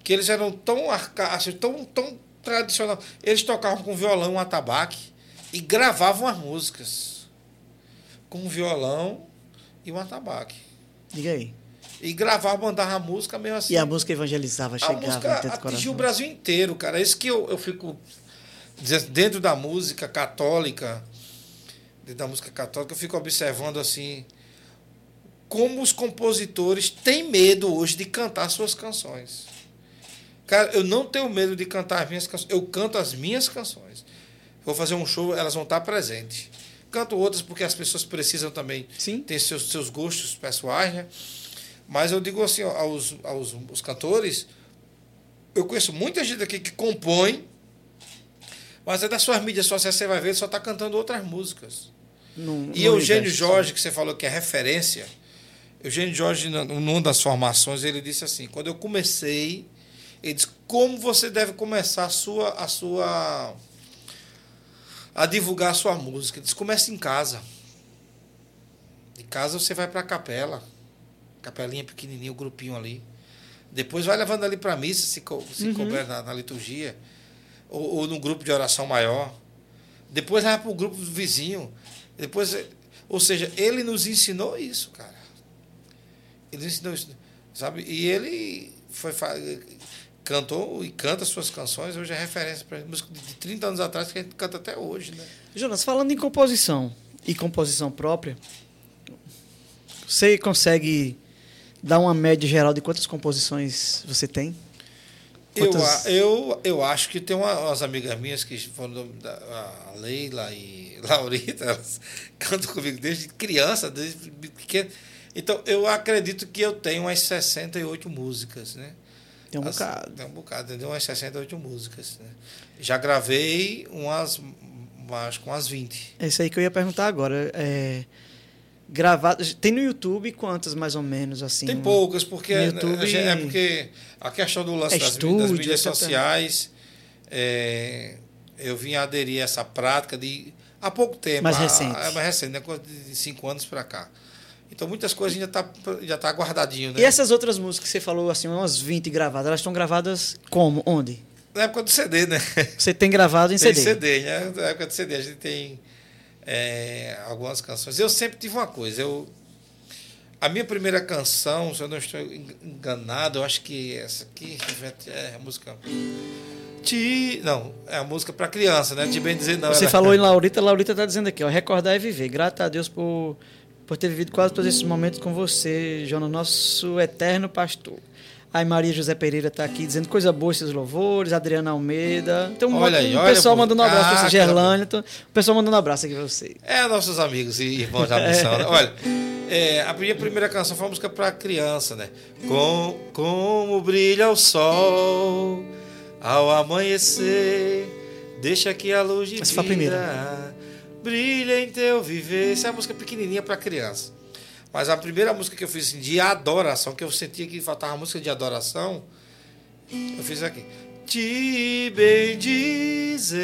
que eles eram tão arca, assim, tão, tão tradicional. Eles tocavam com violão, um atabaque e gravavam as músicas com um violão e um atabaque. Diga aí. E gravavam, mandavam a música mesmo assim. E a música evangelizava, A chegava música dentro do atingiu coração. o Brasil inteiro, cara. É isso que eu, eu fico dizendo, dentro da música católica, da música católica, eu fico observando assim como os compositores têm medo hoje de cantar suas canções. Cara, eu não tenho medo de cantar as minhas canções. Eu canto as minhas canções. Vou fazer um show, elas vão estar presentes. Canto outras porque as pessoas precisam também Sim. ter seus, seus gostos pessoais, né? Mas eu digo assim, ó, aos, aos os cantores, eu conheço muita gente aqui que compõe, mas é das suas mídias sociais, você vai ver, só está cantando outras músicas. E Eugênio universo. Jorge, que você falou que é referência, Eugênio Jorge, numa das formações, ele disse assim: quando eu comecei, ele disse, como você deve começar a sua. A sua a divulgar a sua música. Ele disse, comece em casa. De casa você vai para a capela. Capelinha pequenininha, o grupinho ali. Depois vai levando ali para a missa, se, co- se Uhum. couber na, na liturgia. Ou, ou num grupo de oração maior. Depois vai para o grupo do vizinho. Depois, ou seja, ele nos ensinou isso, cara. Ele nos ensinou isso, sabe? E ele foi cantou e canta suas canções, hoje é referência para música de 30 anos atrás que a gente canta até hoje, né? Jonas, falando em composição e composição própria, você consegue dar uma média geral de quantas composições você tem? Eu, Quantas- eu, eu acho que tem uma- umas amigas minhas que foram da, a Leila e Laurita, elas cantam comigo desde criança, desde pequeno. Então, eu acredito que eu tenho umas 68 músicas, né? Tem um As- bocado. Tem um bocado, entendeu? Umas 68 músicas. Né? Já gravei umas, acho que umas 20. É isso aí que eu ia perguntar agora. É, gravado, tem no YouTube quantas mais ou menos assim? Tem poucas, porque, no YouTube- é porque a questão do lance É das, estúdio, das mídias sociais, é, eu vim aderir a essa prática de há pouco tempo. Mais recente. Mais recente, né? de cinco anos para cá. Então muitas coisas já tá, já tá guardadinho, né? E essas outras músicas que você falou, assim, umas 20 gravadas, elas estão gravadas como? Onde? Na época do CD, né? Você tem gravado em tem CD? CD, né? Na época do CD a gente tem é, algumas canções. Eu sempre tive uma coisa, eu a minha primeira canção, se eu não estou enganado, eu acho que essa aqui é a música. Ti, não, é a música para criança, né? Te bem dizer não. Você era- falou em Laurita, Laurita está dizendo aqui, ó, recordar é viver. Grato a Deus por, por ter vivido quase todos esses momentos com você, Jonas, nosso eterno pastor. Aí Maria José Pereira está aqui dizendo coisa boa esses louvores, Adriana Almeida. Um, Olha aí, um olha, pessoal mandando um abraço para Ah, você, Gerlânia. então, O pessoal mandando um abraço aqui para você. É, nossos amigos e irmãos da missão. né? Olha, é, a minha primeira canção foi uma música para criança, né? Com, como brilha o sol ao amanhecer, deixa que a luz de Essa foi a primeira. vida brilha em teu viver. Essa é uma música pequenininha para criança. Mas a primeira música que eu fiz assim, de adoração, que eu sentia que faltava música de adoração, eu fiz aqui. Te bendizer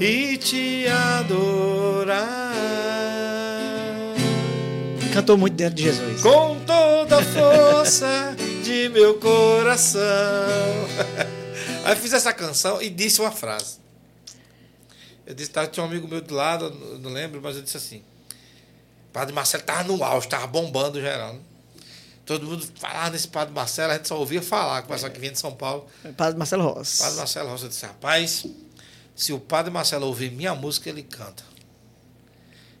e te adorar Cantou muito dentro de Jesus. com toda a força de meu coração. Aí fiz essa canção e disse uma frase. Eu disse, tá, tinha um amigo meu do lado, eu não lembro, mas eu disse assim. Padre Marcelo tava no auge, tava bombando geral. né? Todo mundo falava nesse Padre Marcelo, a gente só ouvia falar, com o pessoal que vinha de São Paulo. Padre Marcelo Rossi. Padre Marcelo Rocha disse, rapaz, se o Padre Marcelo ouvir minha música, ele canta.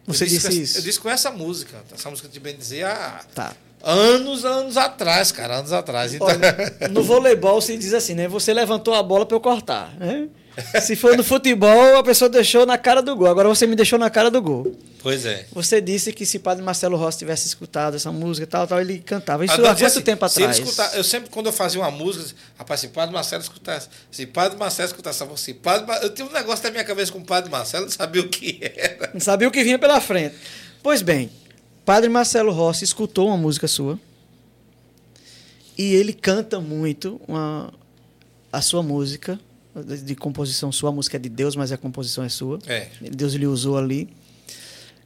Eu Você disse essa- isso? Eu disse com essa música. Essa música de bem dizer há Tá. anos, anos atrás, cara, anos atrás. Então, Olha, no voleibol se diz assim, né? Você levantou a bola para eu cortar, né? Se for no futebol, a pessoa deixou na cara do gol. Agora você me deixou na cara do gol. pois é. Você disse que se Padre Marcelo Rossi tivesse escutado essa música e tal, tal, ele cantava. Isso Agora, há quanto assim, tempo atrás? escutar- eu sempre, quando eu fazia uma música, rapaz, se Padre Marcelo escutasse, se Padre Marcelo escutasse, se Padre, Ma- eu tinha um negócio na minha cabeça com o Padre Marcelo, não sabia o que era. Não sabia o que vinha pela frente. Pois bem, Padre Marcelo Rossi escutou uma música sua e ele canta muito uma- a sua música de composição sua. A música é de Deus, mas a composição é sua. É. Deus lhe usou ali.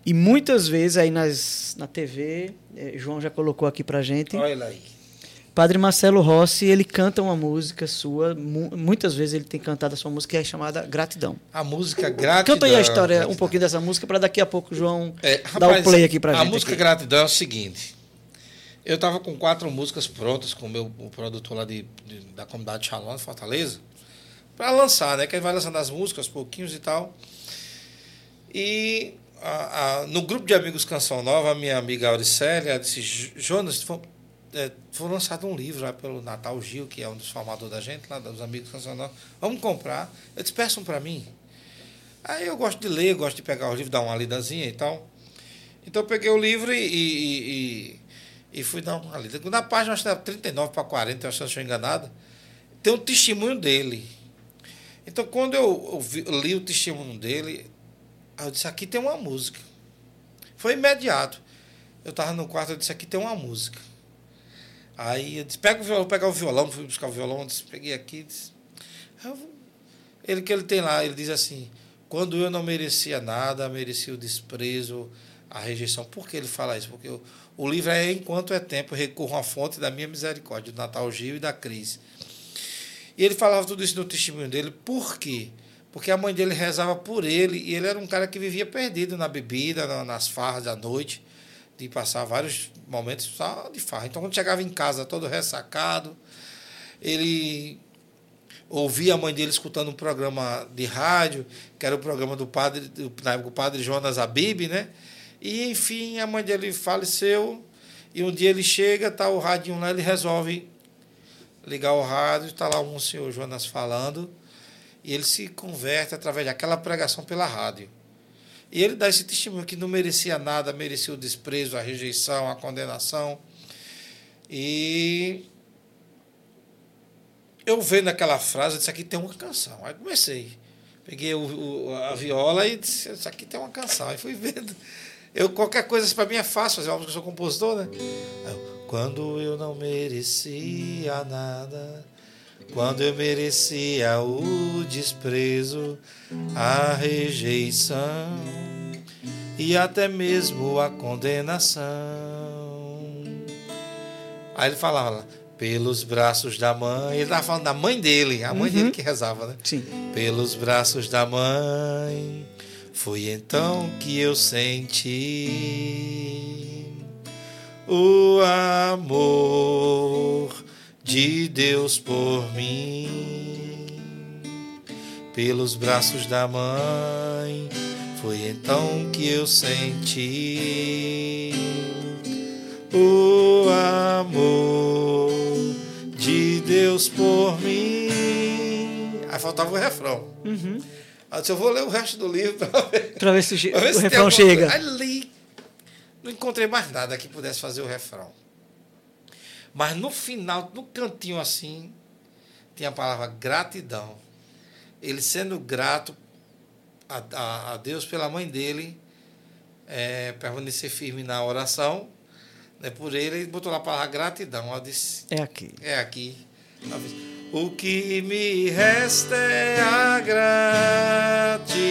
E muitas vezes aí nas, na TV, eh, João já colocou aqui pra gente, Olha aí. Padre Marcelo Rossi, ele canta uma música sua, mu muitas vezes ele tem cantado a sua música, que é chamada Gratidão. A música Gratidão. Canta aí a história, gratidão. um pouquinho dessa música, para daqui a pouco o João é, rapaz, dar o play aqui para gente. A música aqui. Gratidão é o seguinte, eu estava com quatro músicas prontas com o meu o produtor lá de, de da comunidade Shalom, de Fortaleza, para lançar, né? Que vai lançando as músicas, pouquinhos e tal. E a, a, no grupo de amigos Canção Nova, a minha amiga Auricélia disse, Jonas, foi, é, foi lançado um livro lá pelo Natal Gil, que é um dos formadores da gente, lá dos amigos Canção Nova. Vamos comprar. Eu disse, peçam para mim. Aí eu gosto de ler, gosto de pegar o livro, dar uma lidazinha e tal. Então eu peguei o livro e, e, e, e fui dar uma lida. Na página, acho que era 39 para 40, acho que eu estou enganado, tem um testemunho dele. Então, quando eu, eu, li o testemunho dele, eu disse, aqui tem uma música. Foi imediato. Eu estava no quarto, eu disse, aqui tem uma música. Aí eu disse, pega o violão, vou pegar o violão, fui buscar o violão, eu disse, peguei aqui, disse, ele que ele tem lá, ele diz assim, quando eu não merecia nada, merecia o desprezo, a rejeição. Por que ele fala isso? Porque o, o livro é Enquanto é Tempo, recorro à fonte da minha misericórdia, do Natal Gil e da crise. E ele falava tudo isso no testemunho dele, por quê? porque a mãe dele rezava por ele e ele era um cara que vivia perdido na bebida, nas farras da noite, de passar vários momentos só de farra. Então, quando chegava em casa todo ressacado, ele ouvia a mãe dele escutando um programa de rádio, que era o programa do padre, na época, o padre Jonas Abib, né? E, enfim, a mãe dele faleceu e um dia ele chega, tá o radinho lá, ele resolve ligar o rádio, está lá um senhor Jonas falando e ele se converte através daquela pregação pela rádio. E ele dá esse testemunho que não merecia nada, merecia o desprezo, a rejeição, a condenação. E eu vendo aquela frase, eu disse: aqui tem uma canção. Aí comecei. Peguei o, o, a viola e disse: isso aqui tem uma canção. Aí fui vendo. Eu, qualquer coisa para mim é fácil fazer uma música, eu sou compositor, né? Eu, Quando eu não merecia nada quando eu merecia o desprezo, a rejeição e até mesmo a condenação. Aí ele falava, pelos braços da mãe, ele estava falando da mãe dele, a mãe uhum. dele que rezava, né? Sim. Pelos braços da mãe, foi então que eu senti o amor de Deus por mim. Pelos braços da mãe, foi então que eu senti o amor de Deus por mim. Aí faltava o refrão. Uhum. Aí eu vou ler o resto do livro para ver, pra ver se, ver o se refrão chega. Aí li, não encontrei mais nada que pudesse fazer o refrão. Mas no final, no cantinho assim, tinha a palavra gratidão. Ele sendo grato a, a, a Deus pela mãe dele, é, permanecer firme na oração, né, por ele, ele botou lá a palavra gratidão. Eu disse, é aqui. É aqui. O que me resta é a gratidão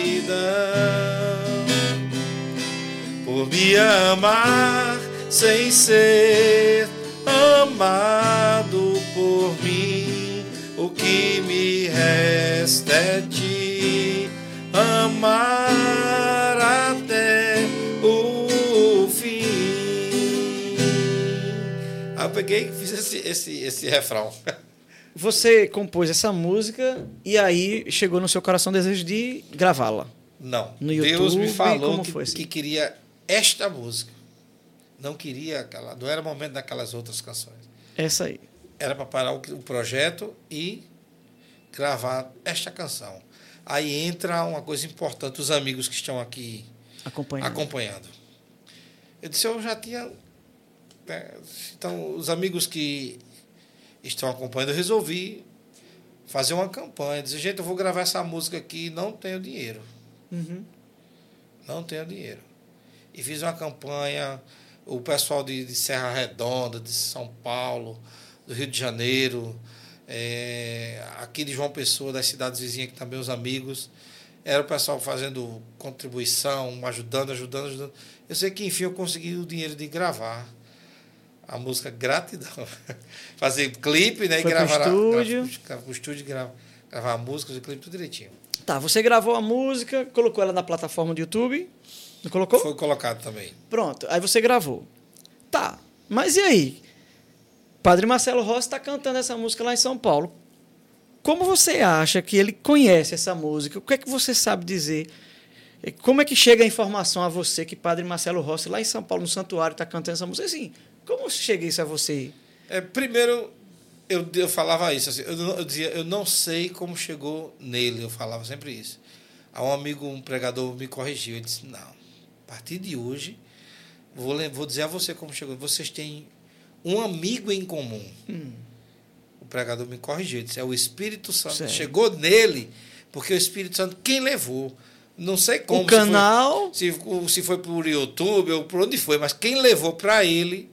por me amar sem ser amado por mim, o que me resta é te amar até o fim. Aí eu peguei e fiz esse, esse, esse refrão. Você compôs essa música e aí chegou no seu coração o desejo de gravá-la. Não. No YouTube, Deus me falou que, assim? que queria esta música não queria aquela, não era o momento daquelas outras canções. Essa aí. Era para parar o, o projeto e gravar esta canção. Aí entra uma coisa importante, os amigos que estão aqui acompanhando. acompanhando. Eu disse, eu já tinha. Né, então, os amigos que estão acompanhando, eu resolvi fazer uma campanha. Dizer, gente, eu vou gravar essa música aqui não tenho dinheiro. Uhum. Não tenho dinheiro. E fiz uma campanha o pessoal de, de Serra Redonda, de São Paulo, do Rio de Janeiro, é, aqui de João Pessoa, das cidades vizinhas, que também os amigos. Era o pessoal fazendo contribuição, ajudando, ajudando, ajudando. Eu sei que, enfim, eu consegui o dinheiro de gravar. a música Gratidão. Fazer clipe, né? Foi e gravar. pro estúdio. Grava, pro estúdio gravar, gravar a música, fazer clipe tudo direitinho. Tá, você gravou a música, colocou ela na plataforma do YouTube. Não colocou? Foi colocado também. Pronto, aí você gravou. Tá, mas e aí? Padre Marcelo Rossi está cantando essa música lá em São Paulo. Como você acha que ele conhece essa música? O que é que você sabe dizer? Como é que chega a informação a você que Padre Marcelo Rossi, lá em São Paulo, no santuário, está cantando essa música? Assim, como chega isso a você? É, primeiro, eu, eu falava isso. Assim, eu, eu dizia, eu não sei como chegou nele. Eu falava sempre isso. Aí um amigo, um pregador, me corrigiu. Ele disse: Não, partir de hoje, vou, vou dizer a você como chegou. Vocês têm um amigo em comum. O pregador me corrigiu. Disse: É o Espírito Santo. Certo. Chegou nele, porque o Espírito Santo, quem levou? Não sei como. o se foi- canal. se, se foi por YouTube ou por onde foi, mas quem levou para ele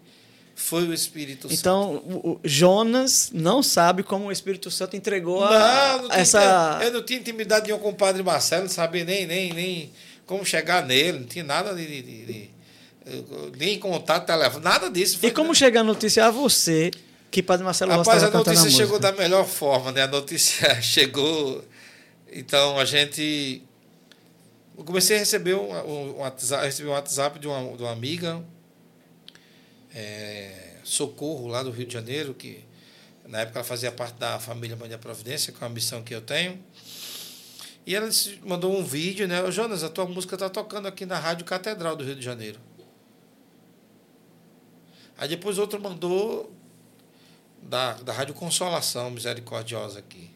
foi o Espírito Santo. Então, o- o Jonas não sabe como o Espírito Santo entregou a, Não, não tinha, essa. eu não tinha intimidade nenhuma com o padre Marcelo, não sabia nem, nem, nem como chegar nele, não tinha nada de. de- de- de- nem contato, telefone, nada disso. E Foi- como chega a notícia a você que Padre Marcelo Rapaz, a a notícia música? chegou da melhor forma, né? A notícia chegou. Então a gente. Eu comecei a receber um, um, um WhatsApp, recebi um WhatsApp de uma, de uma amiga, é, Socorro, lá do Rio de Janeiro, que na época ela fazia parte da família Mãe da Providência, que é uma missão que eu tenho. E ela mandou um vídeo, né? Ô, Jonas, a tua música está tocando aqui na Rádio Catedral do Rio de Janeiro. Aí depois outro mandou da, da Rádio Consolação Misericordiosa aqui.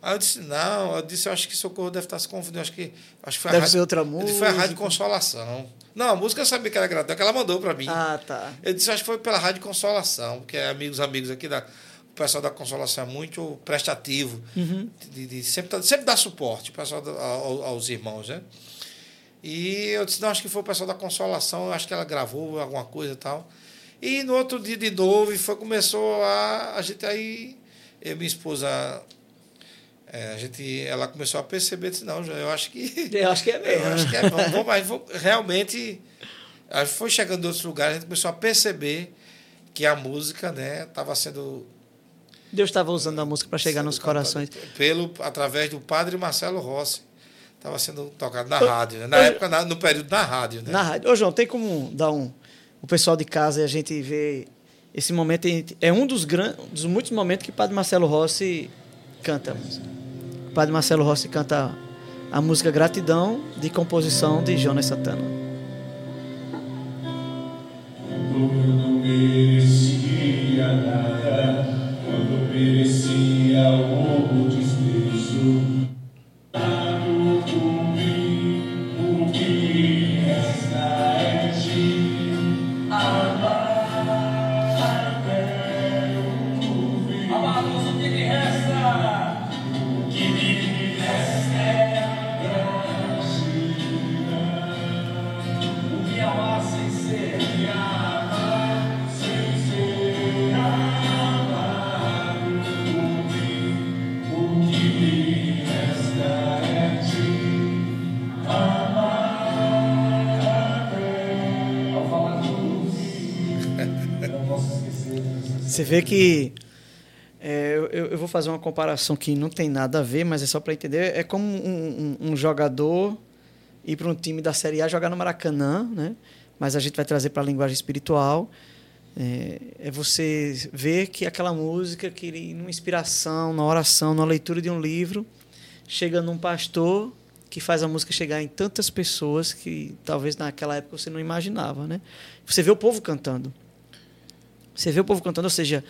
Aí eu disse, não, eu disse, eu acho que Socorro deve estar se confundindo, acho que, acho que foi a Deve rádio, ser outra disse, Foi a Rádio música. Consolação. Não, a música eu sabia que era gratuita, que ela mandou para mim. Ah, tá. Eu disse, acho que foi pela Rádio Consolação, porque é amigos, amigos aqui da. O pessoal da Consolação é muito prestativo. Uhum. De, de- sempre, dá- sempre dá suporte pessoal da- ao- aos irmãos, né? E eu disse, não, acho que foi o pessoal da Consolação, eu acho que ela gravou alguma coisa e tal. E no outro dia de novo, e foi, começou a. A gente aí. Eu e minha esposa. é, a gente, ela começou a perceber, disse, não, eu acho que. Eu acho que é mesmo. Eu acho que é bom. Mas realmente, a gente foi chegando em outros lugares, a gente começou a perceber que a música né, estava sendo. Deus estava usando a música para chegar sendo nos corações. Pelo, através do padre Marcelo Rossi. Estava sendo tocado na Ô, rádio. Né? Na ô, época, na- no período da rádio. Né? Na rádio. Ô, João, tem como dar um. O pessoal de casa e a gente vê esse momento. É um dos, gran, dos muitos momentos que Padre Marcelo Rossi canta. O Padre Marcelo Rossi canta a música Gratidão, de composição de Jonas Santana. Eu não merecia nada, quando eu Você vê que. é, eu, eu vou fazer uma comparação que não tem nada a ver, mas é só para entender. É como um, um- um jogador ir para um time da Série A jogar no Maracanã, né? mas a gente vai trazer para a linguagem espiritual. É, é você ver que aquela música, que ele, numa inspiração, na oração, na leitura de um livro, chega num pastor que faz a música chegar em tantas pessoas que talvez naquela época você não imaginava. Né? Você vê o povo cantando. Você vê o povo cantando, ou seja,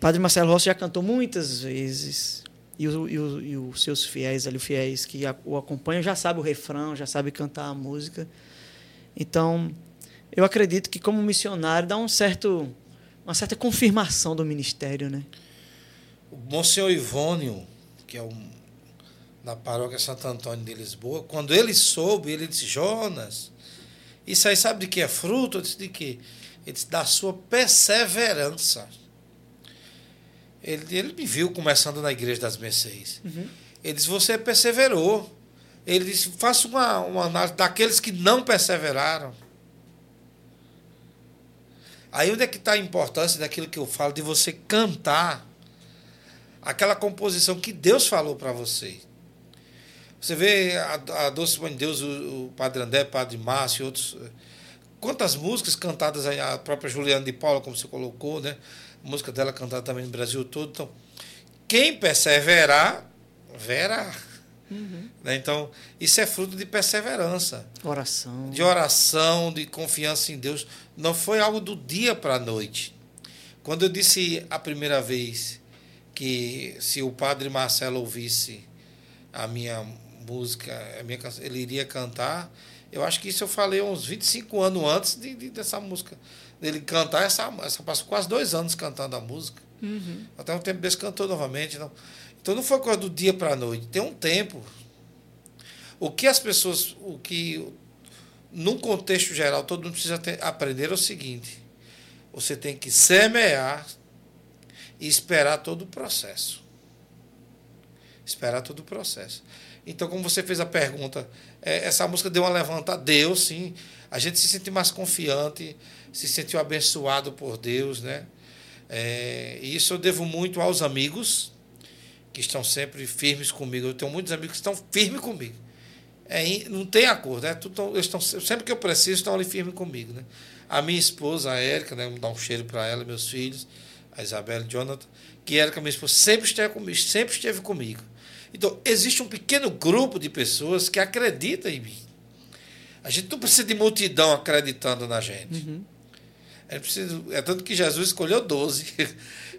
Padre Marcelo Rossi já cantou muitas vezes. E, o- e o- e os seus fiéis ali, os fiéis que a- o acompanham, já sabem o refrão, já sabem cantar a música. Então, eu acredito que como missionário dá um certo, uma certa confirmação do ministério, né? O Monsenhor Ivônio, que é um, da paróquia Santo Antônio de Lisboa, quando ele soube, ele disse, Jonas, isso aí sabe de que é fruto? Eu disse, de quê? Ele disse, da sua perseverança. Ele, ele me viu começando na igreja das Mercês. Ele disse, você perseverou. Ele disse, faça uma, uma análise daqueles que não perseveraram. Aí onde é que está a importância daquilo que eu falo, de você cantar aquela composição que Deus falou para você. Você vê a, a Doce Mãe de Deus, o, o Padre André, Padre Márcio e outros. Quantas músicas cantadas a própria Juliana de Paula, como você colocou, né? música dela cantada também no Brasil todo. Então, quem perseverar, verá. Uhum. Né? Então, isso é fruto de perseverança. Oração. De oração, de confiança em Deus. Não foi algo do dia para a noite. Quando eu disse a primeira vez que se o padre Marcelo ouvisse a minha música, a minha canção, ele iria cantar, eu acho que isso eu falei uns 25 anos antes de, de dessa música. Dele cantar, essa, essa passou quase dois anos cantando a música. Uhum. Até um tempo desse cantou novamente. Não. Então não foi coisa do dia para a noite, tem um tempo. O que as pessoas, o que num contexto geral todo mundo precisa ter, aprender é o seguinte: você tem que semear e esperar todo o processo. Esperar todo o processo. Então, como você fez a pergunta, é, essa música deu uma levantada, deu sim. A gente se sente mais confiante, se sentiu abençoado por Deus, né? É, e isso eu devo muito aos amigos que estão sempre firmes comigo. Eu tenho muitos amigos que estão firmes comigo. É, não tem acordo, né? Tudo, eles estão, sempre que eu preciso, estão ali firmes comigo, né? A minha esposa, a Érica, né? Dar um cheiro para ela, meus filhos, a Isabela e Jonathan, que Érica, minha esposa, sempre esteve comigo, sempre esteve comigo. Então, existe um pequeno grupo de pessoas que acreditam em mim. A gente não precisa de multidão acreditando na gente. Uhum. É, preciso, é tanto que Jesus escolheu 12.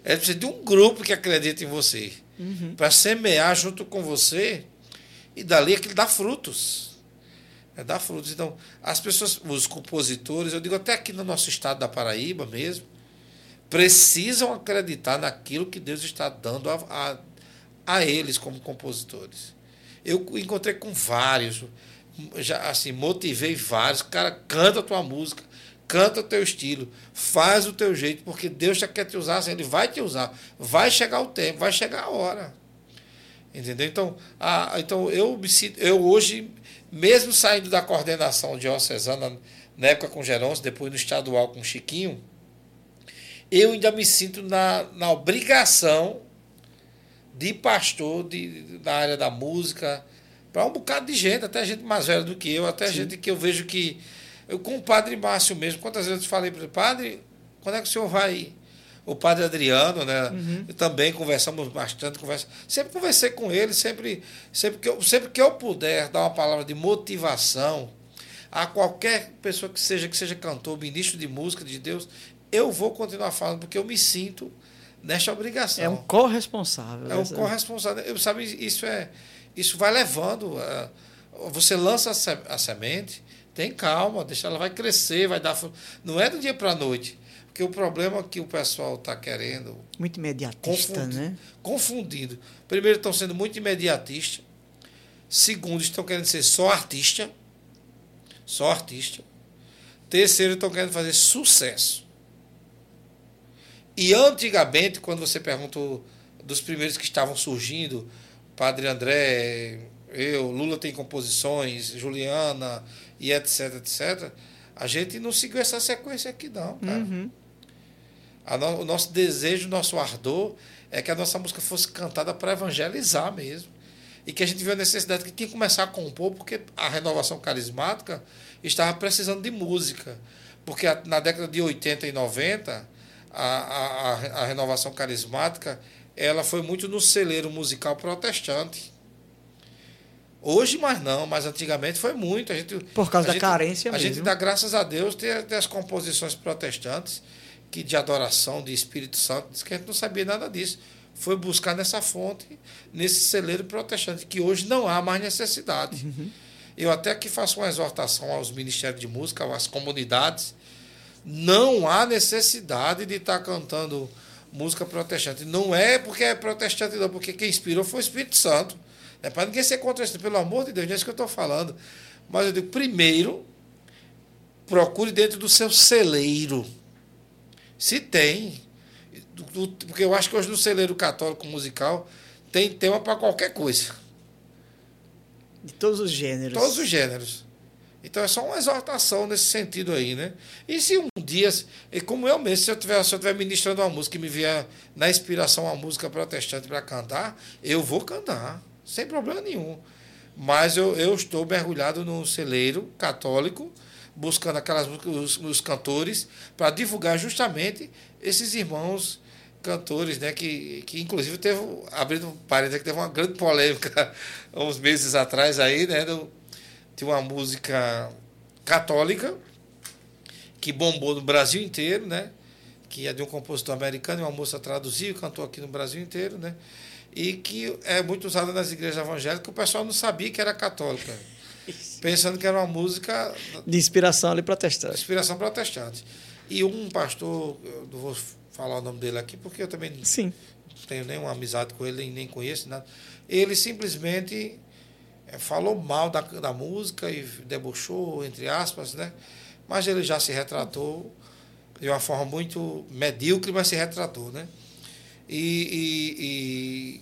É preciso de um grupo que acredita em você. Uhum. Para semear junto com você e dali aquilo dá frutos. É, dá frutos. Então, as pessoas, os compositores, eu digo até aqui no nosso estado da Paraíba mesmo, precisam acreditar naquilo que Deus está dando a, a, a eles como compositores. Eu encontrei com vários, já assim, motivei vários, cara, canta a tua música, canta o teu estilo, faz o teu jeito, porque Deus já quer te usar, assim, Ele vai te usar. Vai chegar o tempo, vai chegar a hora. Entendeu? Então, a, então eu me sinto, eu hoje, mesmo saindo da coordenação diocesana, na época com Geroncio, depois no estadual com Chiquinho, eu ainda me sinto na, na obrigação de pastor de, da área da música, para um bocado de gente, até gente mais velha do que eu, até Sim. gente que eu vejo que eu, com o padre Márcio mesmo, quantas vezes eu falei para ele, padre, quando é que o senhor vai? O padre Adriano, né? Uhum. Também conversamos bastante, conversa. Sempre conversei com ele, sempre, sempre, que eu, sempre que eu puder dar uma palavra de motivação a qualquer pessoa que seja, que seja cantor, ministro de música de Deus, eu vou continuar falando, porque eu me sinto nesta obrigação. É um corresponsável. É um dessa- corresponsável. Eu, sabe, isso é. Isso vai levando. a- você lança a se- a semente, tem calma, deixa ela vai crescer, vai dar. Não é do dia para a noite. Porque o problema é que o pessoal está querendo, Muito imediatista, Confundi- né? confundindo. Primeiro, estão sendo muito imediatistas. Segundo, estão querendo ser só artista. Só artista. Terceiro, estão querendo fazer sucesso. E antigamente, quando você perguntou dos primeiros que estavam surgindo, Padre André, eu, Lula tem composições, Juliana e etc, etc, a gente não seguiu essa sequência aqui não, cara. Uhum. No- o nosso desejo, o nosso ardor é que a nossa música fosse cantada para evangelizar mesmo. E que a gente viu a necessidade que tinha que começar a compor, porque a renovação carismática estava precisando de música. Porque na década de 80 e 90, a, a, a- a renovação carismática ela foi muito no celeiro musical protestante. Hoje mais não, mas antigamente foi muito. A gente, Por causa a da gente- carência A mesmo. gente dá graças a Deus ter, ter as composições protestantes que de adoração, de Espírito Santo, diz que a gente não sabia nada disso. Foi buscar nessa fonte, nesse celeiro protestante, que hoje não há mais necessidade. Uhum. Eu até aqui faço uma exortação aos ministérios de música, às comunidades. Não há necessidade de estar cantando música protestante. Não é porque é protestante, não, porque quem inspirou foi o Espírito Santo. É para ninguém ser contra isso, pelo amor de Deus, não é isso que eu estou falando. Mas eu digo, primeiro, procure dentro do seu celeiro. Se tem. Porque eu acho que hoje no celeiro católico musical tem tema para qualquer coisa. De todos os gêneros. Todos os gêneros. Então é só uma exortação nesse sentido aí, né? E se um dia, como eu mesmo, se eu estiver se eu tiver ministrando uma música e me vier na inspiração uma música protestante para cantar, eu vou cantar, sem problema nenhum. Mas eu, eu estou mergulhado no celeiro católico, buscando aquelas os, os cantores, para divulgar justamente esses irmãos cantores, né? Que, que inclusive teve, abrindo um parênteses, que teve uma grande polêmica uns meses atrás aí, né? Do, de uma música católica que bombou no Brasil inteiro, né? Que é de um compositor americano, uma moça traduziu e cantou aqui no Brasil inteiro, né? E que é muito usada nas igrejas evangélicas, o pessoal não sabia que era católica. Pensando que era uma música De inspiração ali protestante. inspiração protestante. E um pastor, eu não vou falar o nome dele aqui, porque eu também não Sim. tenho nenhuma amizade com ele, nem conheço nada. Ele simplesmente falou mal da, da música e debochou, entre aspas, né? Mas ele já se retratou de uma forma muito medíocre, mas se retratou, né? E, e- e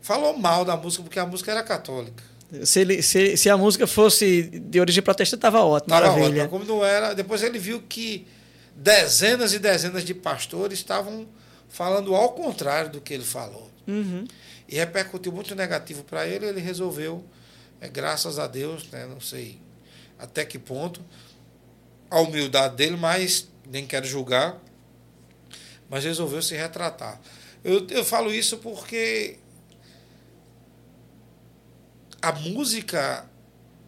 falou mal da música, porque a música era católica. Se, ele, se, se a música fosse de origem protestante, estava ótimo, Tava maravilha. ótimo, como não era. Depois ele viu que dezenas e dezenas de pastores estavam falando ao contrário do que ele falou. Uhum. E repercutiu muito negativo para ele, ele resolveu, é, graças a Deus, né, não sei até que ponto, a humildade dele, mas nem quero julgar, mas resolveu se retratar. Eu, eu falo isso porque a música,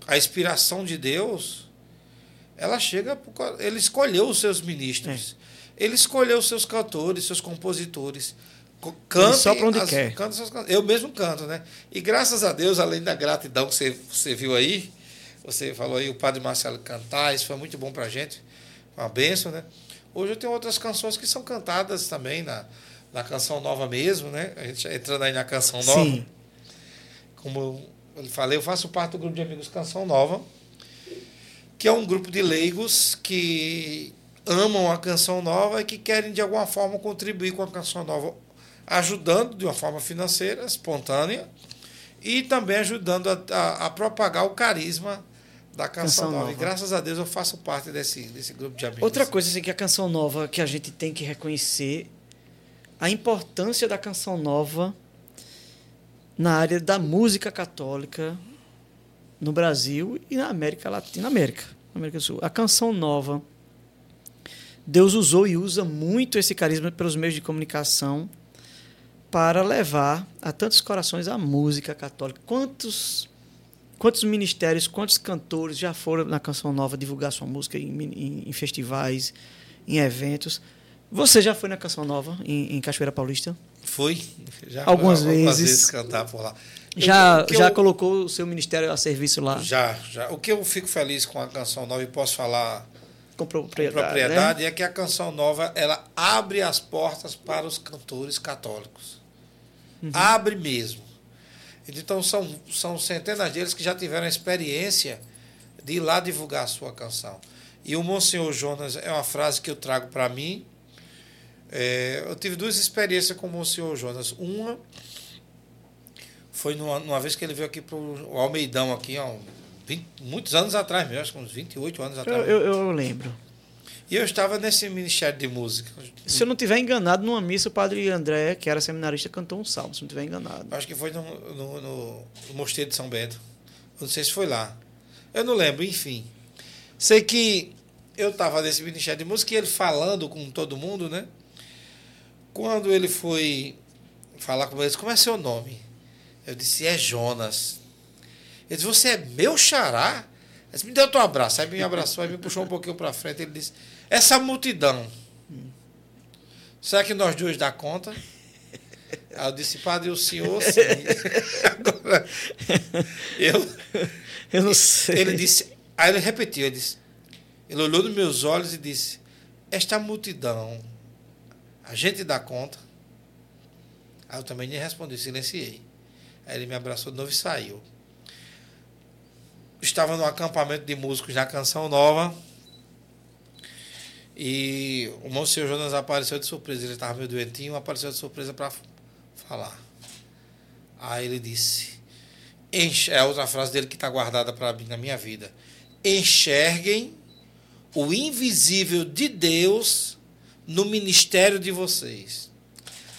a inspiração de Deus, ela chega. por Ele escolheu os seus ministros. Ele escolheu os seus cantores, seus compositores. Co- Cantem sopra onde as- quer. suas Eu mesmo canto, né? E graças a Deus, além da gratidão que você, você viu aí, você falou aí o Padre Marcelo cantar, isso foi muito bom pra gente. Foi uma benção, né? Hoje eu tenho outras canções que são cantadas também na, na canção nova mesmo, né? A gente entrando aí na canção nova Sim. como eu falei, eu faço parte do grupo de amigos Canção Nova, que é um grupo de leigos que amam a canção nova e que querem de alguma forma contribuir com a canção nova, ajudando de uma forma financeira, espontânea, e também ajudando a, a- a propagar o carisma da canção, Canção nova. E Nova. graças a Deus eu faço parte desse, desse grupo de amigos. Outra coisa assim, que a canção nova que a gente tem que reconhecer a importância da canção nova na área da música católica no Brasil e na América Latina, na América, América do Sul. A canção nova Deus usou e usa muito esse carisma pelos meios de comunicação para levar a tantos corações a música católica. Quantos quantos ministérios, quantos cantores já foram na Canção Nova divulgar sua música em, em- em festivais, em eventos? Você já foi na Canção Nova, em, em Cachoeira Paulista? Fui. Já Algumas fui vezes. cantar por lá. Já, que já eu- colocou o seu ministério a serviço lá? Já, já. O que eu fico feliz com a canção nova e posso falar Com com propriedade. propriedade né? é que a canção nova ela abre as portas para os cantores católicos. Uhum. Abre mesmo. Então são, são centenas deles que já tiveram a experiência de ir lá divulgar a sua canção. E o Monsenhor Jonas é uma frase que eu trago para mim. É, eu tive duas experiências com o Monsenhor Jonas. Uma foi numa, numa vez que ele veio aqui para o Almeidão, aqui, um 20 muitos anos atrás mesmo, acho que uns 28 anos Eu, atrás. eu, eu lembro. E eu estava nesse ministério de música. Se eu não tiver enganado, numa missa, o padre André, que era seminarista, cantou um salmo, se eu não tiver enganado. Acho que foi no, no, no- no Mosteiro de São Bento. Eu não sei se foi lá. Eu não lembro, enfim. Sei que eu estava nesse ministério de música e ele falando com todo mundo, né? Quando ele foi falar com eles, como é seu nome? Eu disse, é Jonas. Ele disse, você é meu xará? Ele disse, me deu teu abraço. Aí me abraçou, aí me puxou um pouquinho para frente. Ele disse, essa multidão, será que nós dois dá conta? Aí eu disse, padre, o senhor sim. Agora, eu, Eu não sei. ele disse, aí ele repetiu, ele disse, ele olhou nos meus olhos e disse, esta multidão, a gente dá conta? Aí eu também nem respondi, silenciei. Aí ele me abraçou de novo e saiu. Estava no acampamento de músicos na Canção Nova. E o Monsenhor Jonas apareceu de surpresa. Ele estava meio doentinho, apareceu de surpresa para falar. Aí ele disse: Enche, é outra frase dele que está guardada para mim na minha vida. enxerguem o invisível de Deus no ministério de vocês.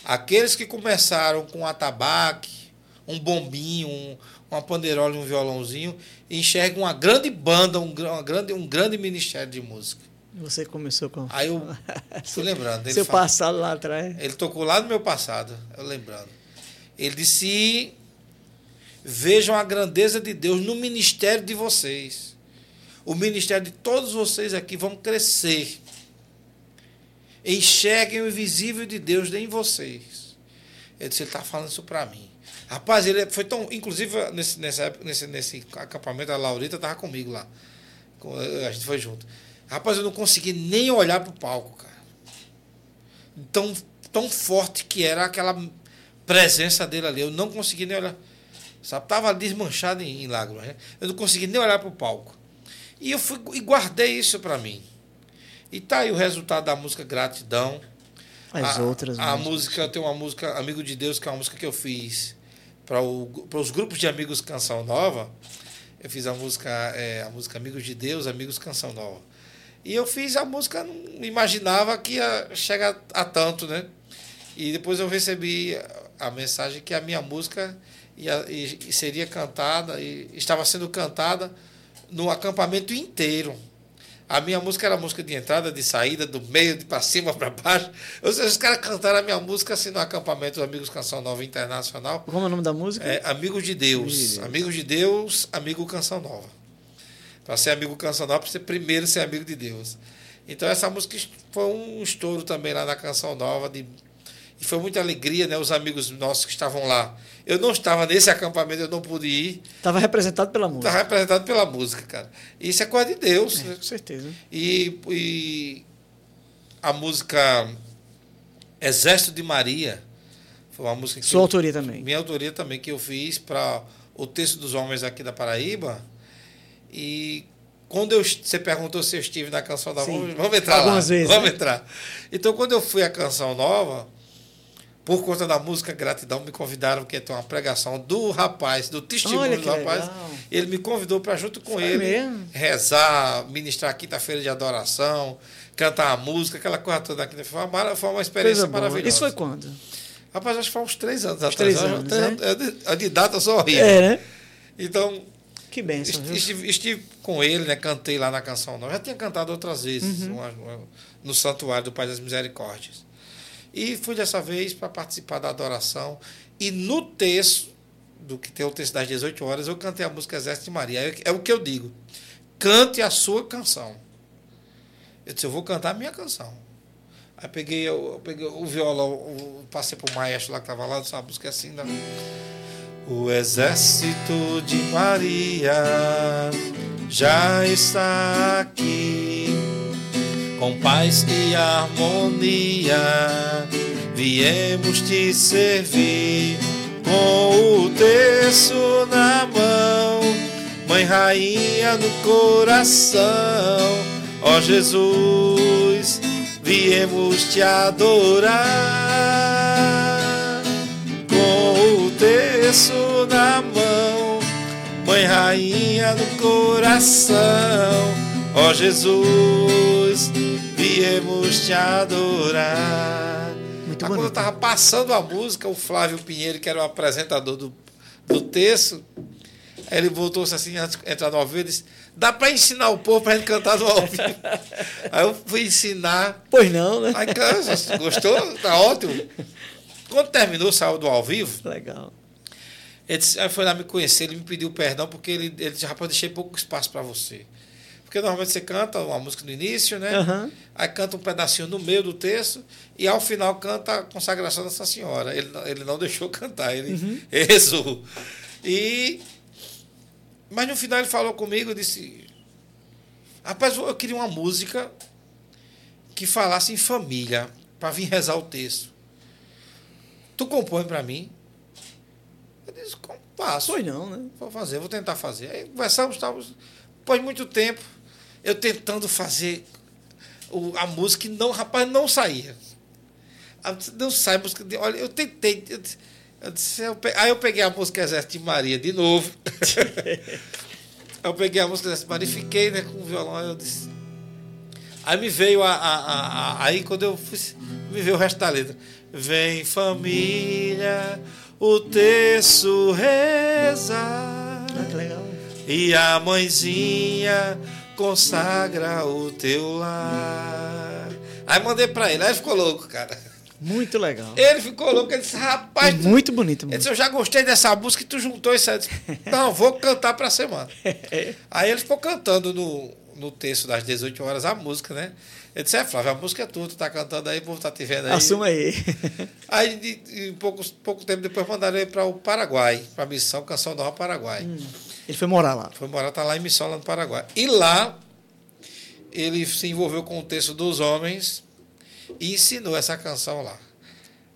Aqueles que começaram com um atabaque, um bombinho, um, uma panderola e um violãozinho, enxergam uma grande banda, um, uma grande, um grande ministério de música. Você começou com. Aí eu fui lembrando. Seu fala- passado lá atrás. ele tocou lá no meu passado, eu lembrando. Ele disse: Vejam a grandeza de Deus no ministério de vocês. O ministério de todos vocês aqui vão crescer. Enxerguem o invisível de Deus em vocês. Ele disse: Ele está falando isso para mim. Rapaz, ele foi tão. Inclusive, nesse, nessa época, nesse, nesse acampamento, a Laurita estava comigo lá. A gente foi junto. Rapaz, eu não consegui nem olhar para o palco, cara tão, tão forte que era aquela presença dele ali. Eu não consegui nem olhar. Sabe? Tava desmanchado em, em lágrimas. Né? Eu não consegui nem olhar para o palco. E eu fui e guardei isso para mim. E tá aí o resultado da música Gratidão. As a, outras. A músicas. música, tem uma música Amigo de Deus, que é uma música que eu fiz para os grupos de amigos Canção Nova. Eu fiz a música, é, a música Amigos de Deus, Amigos Canção Nova. E eu fiz a música, não imaginava que ia chegar a tanto, né? E depois eu recebi a mensagem que a minha música ia, e seria cantada, e estava sendo cantada no acampamento inteiro. A minha música era música de entrada, de saída, do meio, de para cima, para baixo. Ou seja, os caras cantaram a minha música assim no acampamento Amigos Canção Nova Internacional. Como é o nome da música? É, Amigos de Deus. Amigos de Deus. Amigos de Deus, amigo Canção Nova. Para ser amigo Canção Nova, precisa primeiro ser amigo de Deus. Então essa música foi um estouro também lá na Canção Nova. De, e foi muita alegria, né? Os amigos nossos que estavam lá. Eu não estava nesse acampamento, eu não pude ir. Estava representado pela música. Estava representado pela música, cara. E isso é coisa de Deus. É, né? com certeza. E, e a música Exército de Maria foi uma música que Sua eu- autoria também. minha autoria também que eu fiz para o texto dos homens aqui da Paraíba. E quando eu, você perguntou se eu estive na canção nova, Sim. vamos, entrar Algumas lá. vezes, vamos né? entrar. Então quando eu fui à canção nova, por conta da música Gratidão, me convidaram que ter uma pregação do rapaz, do testemunho do rapaz. legal. Ele me convidou para junto com Foi ele mesmo? rezar, ministrar quinta-feira de adoração, cantar a música, aquela coisa toda aqui. Foi uma, foi uma experiência Coisa boa. maravilhosa. Isso foi quando? Rapaz, acho que foi uns três anos atrás. três Eu- anos, né? eu de- data eu sou horrível. É, né? Então, Que viu? estive, estive com ele, né? Cantei lá na canção nova. Já tinha cantado outras vezes Uhum. uma- uma- no Santuário do Pai das Misericórdias. E fui dessa vez para participar da adoração. E no texto, do que tem o texto das 18 horas, eu cantei a música Exército de Maria. É, é o que eu digo. Cante a sua canção. Eu disse, eu vou cantar a minha canção. Aí peguei, eu, eu peguei o violão, o- passei pro maestro lá que estava lá, disse, a música é assim, né? O exército de Maria já está aqui, com paz e harmonia, viemos te servir, com o terço na mão, Mãe Rainha no coração, ó Jesus, viemos te adorar terço na mão, Mãe Rainha no coração, ó Jesus, viemos te adorar. Muito Aí quando eu estava passando a música, o Flávio Pinheiro, que era o apresentador do, do texto, ele voltou-se assim, antes de entrar no ao vivo, e disse: dá para ensinar o povo para ele cantar no ao vivo. aí eu fui ensinar. Pois não, né? Aí, cara, gostou? Tá ótimo. Quando terminou, saiu do ao vivo, Legal. ele disse, aí foi lá me conhecer, ele me pediu perdão, porque ele, ele disse, rapaz, deixei pouco espaço para você. Porque normalmente você canta uma música no início, né? Aham. Aí canta um pedacinho no meio do texto e ao final canta a consagração dessa senhora. Ele, não- ele não deixou cantar, ele rezou. E, mas no final ele falou comigo disse: Rapaz, eu queria uma música que falasse em família, para vir rezar o texto. Tu compõe para mim? Eu disse: "Como Faço. Pois não, né? Vou fazer, vou tentar fazer. Aí conversamos, estávamos, depois de muito tempo, eu tentando fazer o- a música e não, rapaz, não saía. Não sai a música. de- Olha, eu tentei. Eu, disse- eu disse, eu pe- aí eu peguei a música Exército de Maria de novo. Eu peguei a música dessa Maria e fiquei né, com o violão. Aí eu disse. Aí me veio a, a, a, a- Aí quando eu fui. Me veio o resto da letra. Vem família, o terço reza. Ah, que legal. E a mãezinha consagra o teu lar. Aí mandei pra ele, aí ele ficou louco, cara. Muito legal. Ele ficou louco, ele disse, rapaz, tu- Muito bonito. ele Muito. disse, eu já gostei dessa música e tu juntou isso. Eu disse, Não, vou cantar pra semana. Aí ele ficou cantando no, no texto das 18 horas a música, né? Ele disse, é, Flávio, a música é tua, tu tá cantando aí, o povo tá te vendo aí. Assuma aí. Aí, de, de pouco, pouco tempo depois, mandaram ele para o Paraguai, para a missão Canção Nova Paraguai. Ele foi morar lá. Foi morar, tá lá em missão lá no Paraguai. E lá, ele se envolveu com o texto dos homens e ensinou essa canção lá.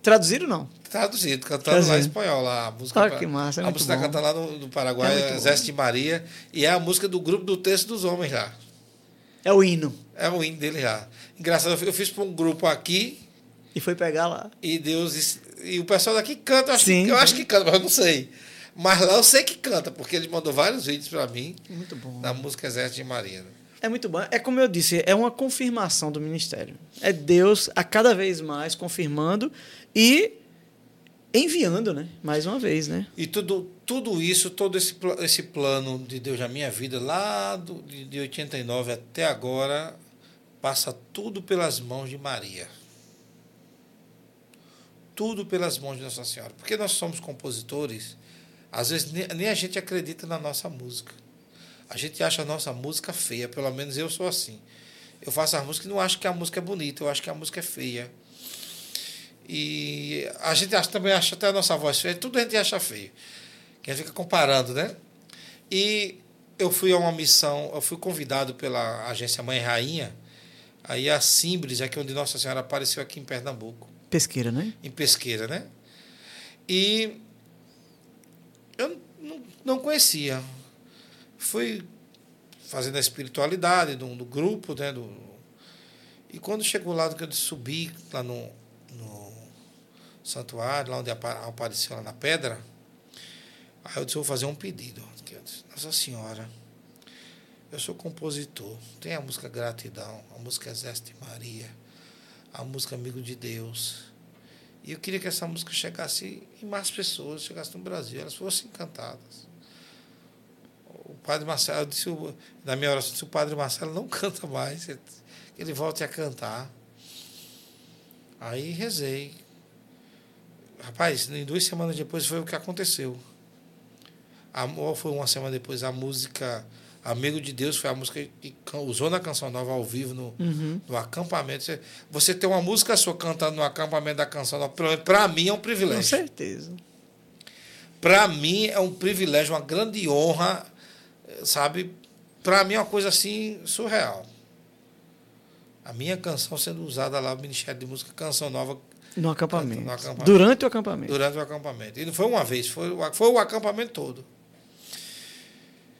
Traduziram não? Traduzido, cantando lá em Traduzido. espanhol. Lá, a música, Ah, que massa, é a música tá bom. cantando lá no, no Paraguai, É. Exército de Maria, e é a música do grupo do texto dos homens lá. É o hino. É o hino dele já. Engraçado, eu fiz para um grupo aqui E foi pegar lá. e Deus. E o pessoal daqui canta, eu acho, Sim. que, eu acho que canta, mas eu não sei. Mas lá eu sei que canta, porque ele mandou vários vídeos para mim Muito bom. da música Exército de Maria. né? É muito bom. É como eu disse, é uma confirmação do ministério. É Deus a cada vez mais confirmando e enviando, né? Mais uma vez, né? E tudo, tudo isso, todo esse, esse plano de Deus na minha vida, lá do, de 89 até agora, passa tudo pelas mãos de Maria. Tudo pelas mãos de Nossa Senhora. Porque nós somos compositores, às vezes nem, a gente acredita na nossa música. A gente acha a nossa música feia, pelo menos eu sou assim. Eu faço a música e não acho que a música é bonita, eu acho que a música é feia. E a gente acha, também acha até a nossa voz feia, tudo a gente acha feio. Que a gente fica comparando, né? E eu fui a uma missão, eu fui convidado pela agência Mãe Rainha, aí a Simbres, aqui onde Nossa Senhora apareceu aqui em Pernambuco, Pesqueira, né? em Pesqueira, né? E eu não, não conhecia. Fui fazendo a espiritualidade do, do grupo, né? Do, e quando chegou lá, que eu subi lá no, no santuário, lá onde apa- apareceu lá na pedra, aí eu disse, eu vou fazer um pedido. Nossa Senhora, eu sou compositor, tem a música Gratidão, a música Exército de Maria, a música Amigo de Deus. E eu queria que essa música chegasse em mais pessoas, chegasse no Brasil, elas fossem cantadas. O padre Marcelo, disse, na minha oração, se o padre Marcelo não canta mais, ele volte a cantar. Aí rezei. Rapaz, em duas semanas depois foi o que aconteceu. A, ou foi uma semana depois, a música Amigo de Deus foi a música que usou na Canção Nova ao vivo no, Uhum. no acampamento. Você, você ter uma música sua cantando no acampamento da Canção Nova, para mim é um Com privilégio. certeza. Para mim é um privilégio, uma grande honra, sabe? Para mim é uma coisa assim surreal. A minha canção sendo usada lá no Ministério de Música Canção Nova No acampamento. No acampamento. Durante o acampamento. durante o acampamento. E não foi uma vez, foi, foi o acampamento todo.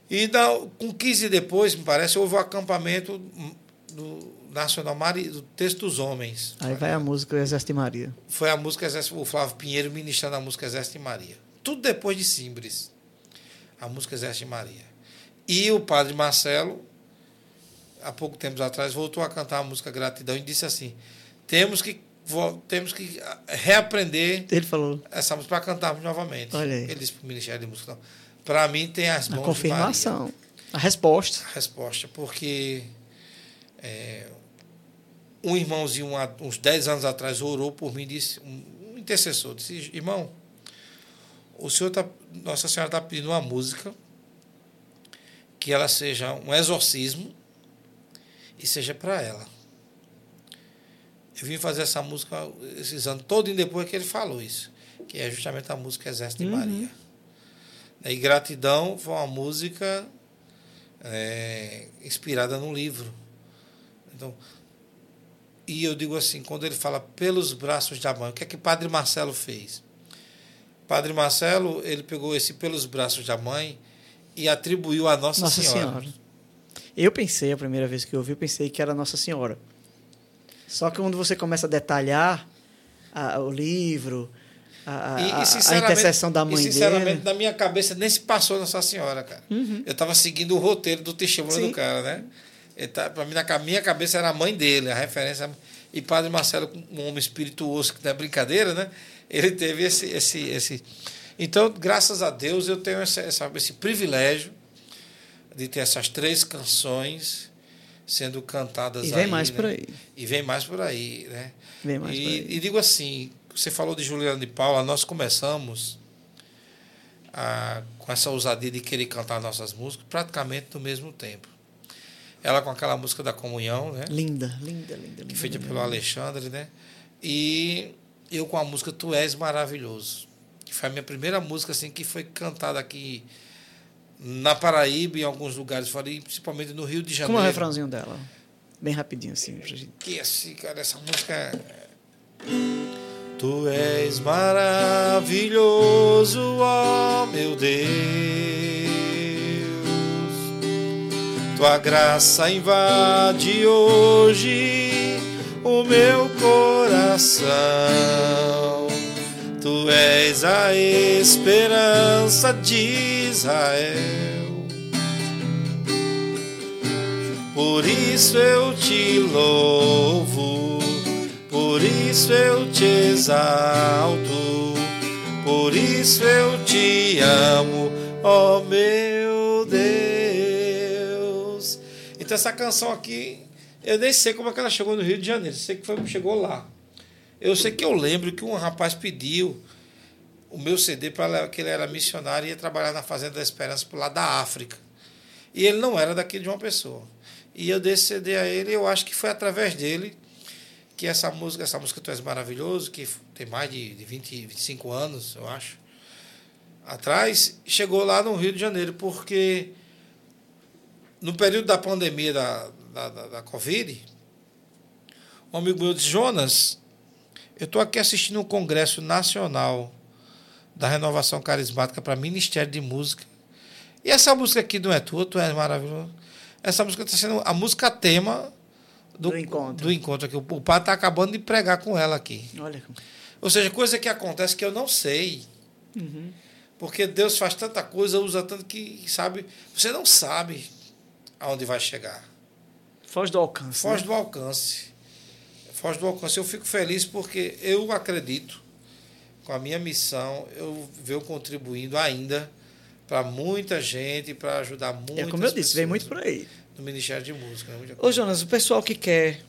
E da, com 15 depois, me parece, houve o acampamento do Nacional Mari, do Texto dos Homens. Aí vai a música Exército de Maria. Foi a música Exército, o Flávio Pinheiro ministrando a música Exército de Maria. Tudo depois de Simbres. A música Exército de Maria. E o padre Marcelo, há pouco tempo atrás, voltou a cantar a música Gratidão e disse assim: temos que, temos que ah, reaprender Ele falou essa música para cantarmos novamente. Olha aí. Ele disse para o Ministério de Música: para mim tem as a mãos de confirmação. A resposta. A resposta, porque é, um irmãozinho, uns 10 anos atrás, orou por mim, disse, um, intercessor, disse: irmão, o senhor tá, Nossa Senhora está pedindo uma música que ela seja um exorcismo e seja para ela. Eu vim fazer essa música esses anos todo depois que ele falou isso, que é justamente a música Exército de Uhum. Maria. E Gratidão foi uma música é, inspirada num livro. Então, e eu digo assim, quando ele fala pelos braços da mãe, o que é que Padre Marcelo fez? Padre Marcelo, ele pegou esse pelos braços da mãe e atribuiu a Nossa, Nossa Senhora. Senhora. Eu pensei, a primeira vez que eu ouvi, eu pensei que era Nossa Senhora. Só que quando você começa a detalhar a- o livro, a, E, e, a intercessão da e, mãe sinceramente, dele. na minha cabeça nem se passou Nossa Senhora, cara. Eu estava seguindo o roteiro do testemunho Sim. do cara, né? Tá, pra mim, na minha cabeça era a mãe dele, a referência. E Padre Marcelo, um homem espirituoso, que não é brincadeira, né? Ele teve esse. esse, esse... Então, graças a Deus, eu tenho essa- esse privilégio de ter essas três canções sendo cantadas E vem aí, mais né? por aí. E vem mais por aí, né? Vem mais e, por aí. e digo assim, você falou de Juliana de Paula, nós começamos a- com essa ousadia de querer cantar nossas músicas praticamente no mesmo tempo. Ela com aquela música da comunhão, né? Linda, linda, linda, linda. Feita linda, pelo linda. Alexandre, né? E eu com a música Tu És Maravilhoso, que foi a minha primeira música assim que foi cantada aqui na Paraíba e em alguns lugares fora, e principalmente no Rio de Janeiro. Como é o refrãozinho dela? Bem rapidinho, assim, pra gente. que assim, cara, essa música é... Tu és maravilhoso, ó meu Deus. Tua graça invade hoje o meu coração. Tu és a esperança de Israel. Por isso eu te louvo, por isso eu te exalto, por isso eu te amo, ó meu Deus. Então essa canção aqui, eu nem sei como é que ela chegou no Rio de Janeiro, sei que foi, chegou lá. Eu sei que eu lembro que um rapaz pediu o meu CD para que ele era missionário e ia trabalhar na Fazenda da Esperança por lá da África. E ele não era daqui de uma pessoa. E eu dei esse CD a ele, eu acho que foi através dele que essa música, essa música Tu És Maravilhoso, que tem mais de, de 20, 25 anos, eu acho, atrás, chegou lá no Rio de Janeiro, porque no período da pandemia da, da, da, da Covid, um amigo meu disse, Jonas, eu estou aqui assistindo um congresso nacional da renovação carismática para Ministério de Música. E essa música aqui não é tua, tu és maravilhoso. Essa música está sendo a música tema do, Do encontro. do encontro aqui. O padre está acabando de pregar com ela aqui. Olha. Ou seja, coisa que acontece que eu não sei. Uhum. Porque Deus faz tanta coisa, usa tanto que, sabe, você não sabe aonde vai chegar. Foge do alcance. Foge né? do alcance. Foge do alcance. Eu fico feliz porque eu acredito, com a minha missão, eu venho contribuindo ainda para muita gente, para ajudar muitas É como eu disse, vem muito por aí. No Ministério de Música. né? Ô. Jonas, o pessoal que quer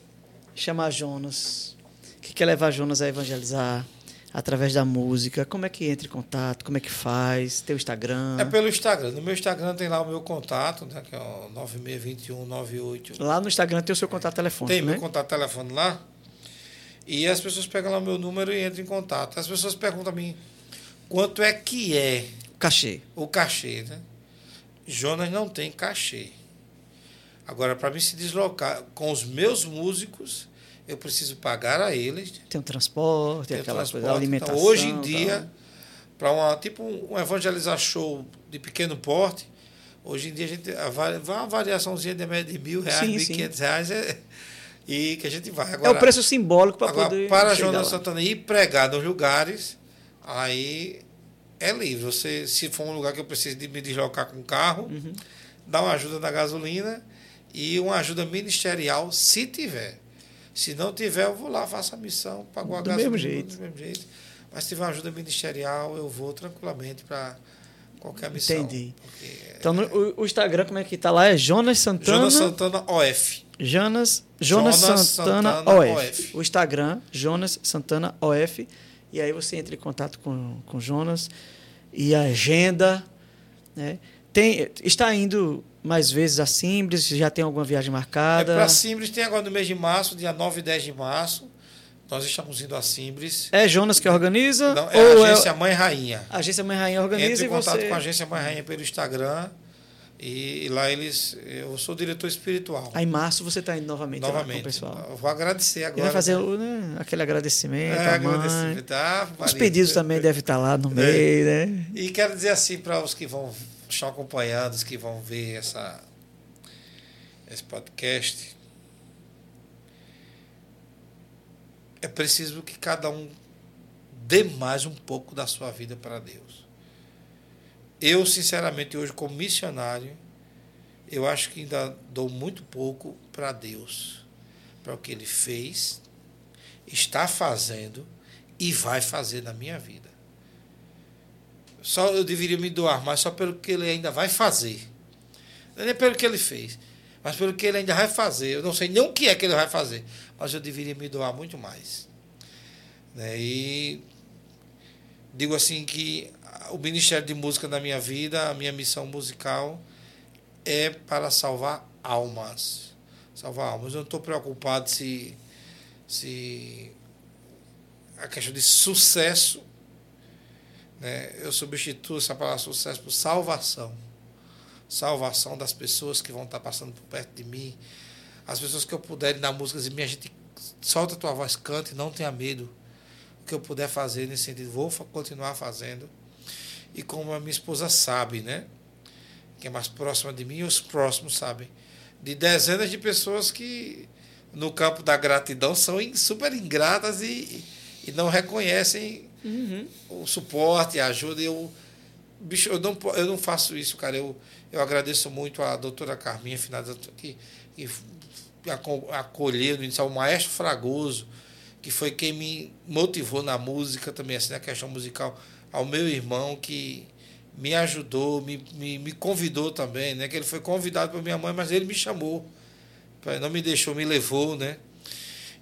chamar Jonas, que quer levar Jonas a evangelizar através da música, como é que entra em contato? Como é que faz? Tem o Instagram? É pelo Instagram. No meu Instagram tem lá o meu contato, né, que é o 962198. Lá no Instagram tem o seu contato telefônico, Tem né? meu contato telefone lá. E as pessoas pegam lá o meu número e entram em contato. As pessoas perguntam a mim quanto é que é Cachê. o cachê, né? Jonas não tem cachê. Agora, para mim se deslocar com os meus músicos, eu preciso pagar a eles. Tem o transporte, ter aquela transporte. coisa, a alimentação. Então, hoje em dia, para uma tipo um evangelizar show de pequeno porte, hoje em dia a gente vai uma variaçãozinha de média de mil reais, mil e quinhentos reais é, e que a gente vai. É Agora, o preço simbólico para agora, poder. para Jonas lá. Santana ir pregar nos lugares, aí é livre. Você, se for um lugar que eu preciso de me deslocar com carro, Uhum. dá uma ajuda na gasolina e uma ajuda ministerial, se tiver. Se não tiver, eu vou lá, faço a missão, pago a Do gasolina. mesmo jeito. Do mesmo jeito. Mas se tiver uma ajuda ministerial, eu vou tranquilamente para qualquer missão. Entendi. Porque Então, o, o Instagram, como é que tá lá? É Jonas Santana. Jonas Santana OF. Jonas, Jonas, Jonas Santana, Santana OF. OF. O Instagram, Jonas Santana OF. E aí você entra em contato com com o Jonas e a agenda. Né? Tem, está indo mais vezes a Simbres? Já tem alguma viagem É marcada? para Simbres, tem agora no mês de março, dia 9 e 10 de março. Nós estamos indo a Simbres. É Jonas que organiza? Não, é ou a agência Mãe Rainha. a agência Mãe Rainha organiza Entre em e contato você... com a agência Mãe Rainha pelo Instagram. E, e lá eles. Eu sou diretor espiritual. Aí em março você está indo novamente, lá novamente. pessoal. Eu vou agradecer E agora. vai fazer o, né, aquele agradecimento é, agradecimento. Ah, Os pedidos também devem estar lá É. no meio, né? E quero dizer assim para os que vão estão acompanhando, os que vão ver essa, esse podcast. É preciso que cada um dê mais um pouco da sua vida para Deus. Eu, sinceramente, hoje, como missionário, eu acho que ainda dou muito pouco para Deus, para o que Ele fez, está fazendo e vai fazer na minha vida. Só eu deveria me doar mais só pelo que Ele ainda vai fazer. Não é nem pelo que Ele fez, mas pelo que Ele ainda vai fazer. Eu não sei nem o que é que Ele vai fazer, mas eu deveria me doar muito mais. Né? E digo assim que o Ministério de Música na minha vida, a minha missão musical é para salvar almas. Salvar almas. Eu não estou preocupado se, se a questão de sucesso, né? eu substituo essa palavra sucesso por salvação. Salvação das pessoas que vão estar passando por perto de mim. As pessoas que eu puder dar músicas e minha gente solta a tua voz, cante, não tenha medo. O que eu puder fazer nesse sentido, vou continuar fazendo. E como a minha esposa sabe, né? que é mais próxima de mim, e os próximos sabem, de dezenas de pessoas que no campo da gratidão são super ingratas e, e não reconhecem uhum. o suporte, a ajuda. Eu, bicho, eu não, eu não faço isso, cara. Eu, eu agradeço muito a doutora Carminha Finada, que, que acolheu no o maestro Fragoso, que foi quem me motivou na música também, assim, na questão musical, ao meu irmão, que me ajudou, me, me, me convidou também, né? Que ele foi convidado por minha mãe, mas ele me chamou. Não me deixou, me levou, né?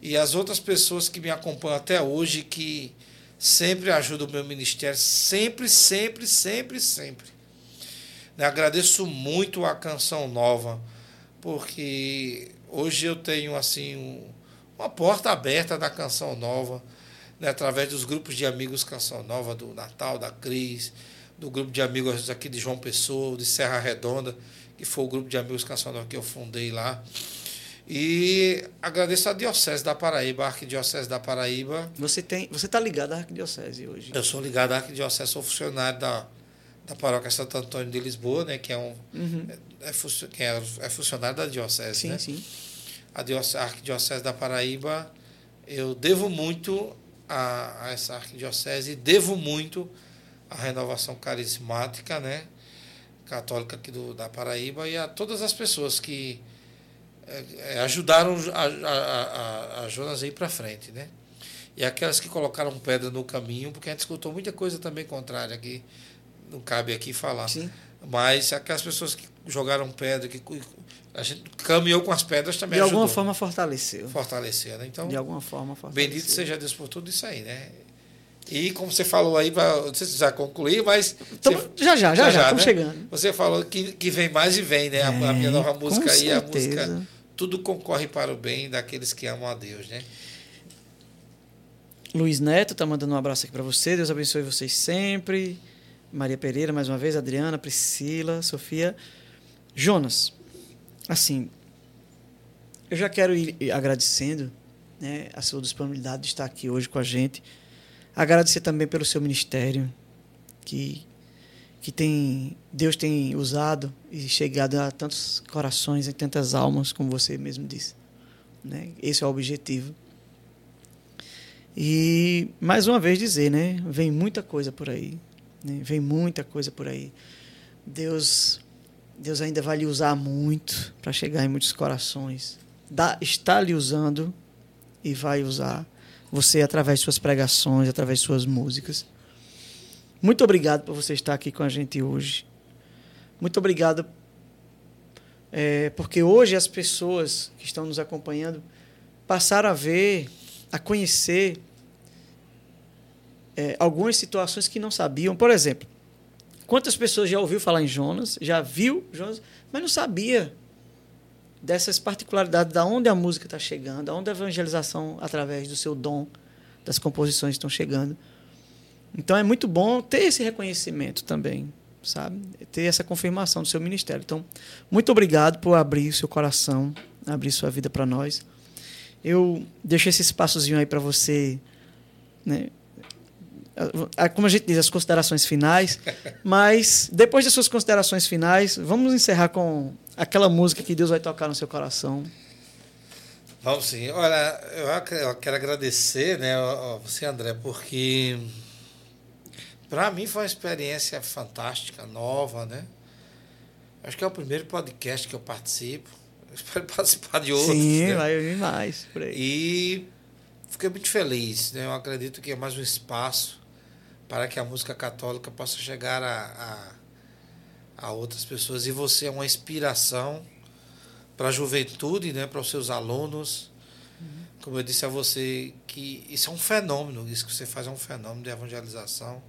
E as outras pessoas que me acompanham até hoje, que sempre ajudam o meu ministério, sempre, sempre, sempre, sempre. Agradeço muito a Canção Nova, porque hoje eu tenho, assim, um, uma porta aberta da Canção Nova, né? através dos grupos de amigos Canção Nova, do Natal, da Cris, do grupo de amigos aqui de João Pessoa, de Serra Redonda, que foi o grupo de amigos cancioneiros que eu fundei lá. E agradeço a Diocese da Paraíba, a Arquidiocese da Paraíba. Você tem, você está ligado à Arquidiocese hoje? Eu sou ligado à Arquidiocese, sou funcionário da, da Paróquia Santo Antônio de Lisboa, né, que é um uhum. é, é, é, funcionário da Diocese, sim, né? Sim. A, Diocese, a Arquidiocese da Paraíba, eu devo muito a, a essa Arquidiocese, devo muito a renovação carismática, né? Católica aqui do, da Paraíba e a todas as pessoas que é, ajudaram a, a, a, a Jonas a ir para frente, né? E aquelas que colocaram pedra no caminho, porque a gente escutou muita coisa também contrária aqui, não cabe aqui falar. Sim. Mas aquelas pessoas que jogaram pedra, que a gente caminhou com as pedras também De ajudou. alguma forma fortaleceu. Fortaleceu, né? Então, de alguma forma fortaleceu. Bendito seja Deus por tudo isso aí, né? E como você falou aí, pra, não sei se já concluir, mas. Então, você, já, já, já, já, estamos né? chegando. Você falou que, que vem mais e vem, né? a, a minha nova música aí, certeza. a música. Tudo concorre para o bem daqueles que amam a Deus, né? Luiz Neto está mandando um abraço aqui para você. Deus abençoe vocês sempre. Maria Pereira, mais uma vez. Adriana, Priscila, Sofia. Jonas, assim, eu já quero ir agradecendo né, a sua disponibilidade de estar aqui hoje com a gente. Agradecer também pelo seu ministério, que, que tem, Deus tem usado e chegado a tantos corações e tantas almas, como você mesmo disse. Né? Esse é o objetivo. E mais uma vez dizer, né? Vem muita coisa por aí. Né? Vem muita coisa por aí. Deus, Deus ainda vai lhe usar muito para chegar em muitos corações. Dá, está lhe usando e vai usar você através de suas pregações, através de suas músicas. Muito obrigado por você estar aqui com a gente hoje. Muito obrigado é, porque hoje as pessoas que estão nos acompanhando passaram a ver, a conhecer é, algumas situações que não sabiam. Por exemplo, quantas pessoas já ouviu falar em Jonas, já viu Jonas, mas não sabia dessas particularidades, da onde a música está chegando, aonde a evangelização, através do seu dom, das composições estão chegando. Então é muito bom ter esse reconhecimento também, sabe? Ter essa confirmação do seu ministério. Então, muito obrigado por abrir seu coração, abrir sua vida para nós. Eu deixo esse espaçozinho aí para você, né? Como a gente diz, as considerações finais. Mas depois das suas considerações finais, vamos encerrar com aquela música que Deus vai tocar no seu coração. Vamos sim. Olha, eu quero agradecer, né, a você, André, porque para mim foi uma experiência fantástica, nova, né? Acho que é o primeiro podcast que eu participo. Eu espero participar de outros. Sim, né? vai vir mais por aí. E fiquei muito feliz. Né? Eu acredito que é mais um espaço para que a música católica possa chegar a, a, a outras pessoas. E você é uma inspiração para a juventude, né? para os seus alunos. Como eu disse a você, que isso é um fenômeno, isso que você faz é um fenômeno de evangelização,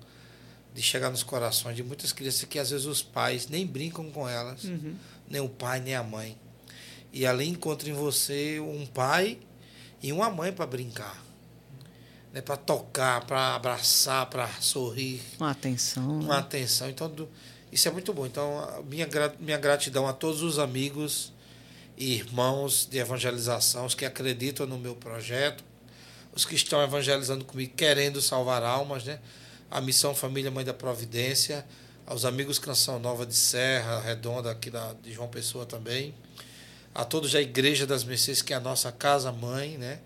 de chegar nos corações de muitas crianças que às vezes os pais nem brincam com elas, Uhum. nem o pai, nem a mãe. E ali encontra em você um pai e uma mãe para brincar. Né? Para tocar, para abraçar, para sorrir, Uma atenção. uma né? atenção. Então, do- isso é muito bom. Então, minha, minha gratidão a todos os amigos e irmãos de evangelização, os que acreditam no meu projeto, os que estão evangelizando comigo, querendo salvar almas, né? A Missão Família Mãe da Providência, aos amigos Canção Nova de Serra, Redonda, aqui da, de João Pessoa também, a todos da Igreja das Mercês, que é a nossa casa mãe, né?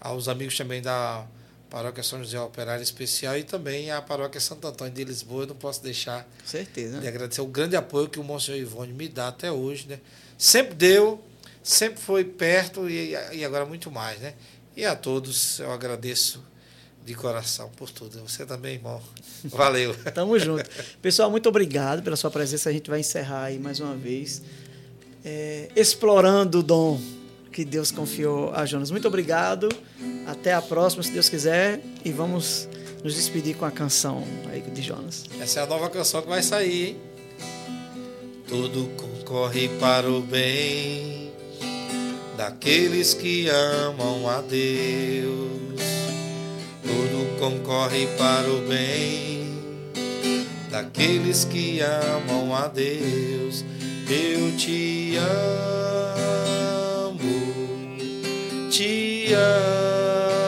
Aos amigos também da Paróquia São José Operário Especial e também a Paróquia Santo Antônio de Lisboa, eu não posso deixar Com certeza. de agradecer o grande apoio que o Monsenhor Ivone me dá até hoje, né? Sempre deu, sempre foi perto e, e agora muito mais, né? E a todos eu agradeço de coração por tudo. Você também, irmão. Valeu. Tamo junto. Pessoal, muito obrigado pela sua presença. A gente vai encerrar aí mais uma vez, é, explorando o dom que Deus confiou a Jonas. Muito obrigado. Até a próxima, se Deus quiser. E vamos nos despedir com a canção aí de Jonas. Essa é a nova canção que vai sair, hein? Tudo concorre para o bem daqueles que amam a Deus. Tudo concorre para o bem daqueles que amam a Deus. Eu te amo, te amo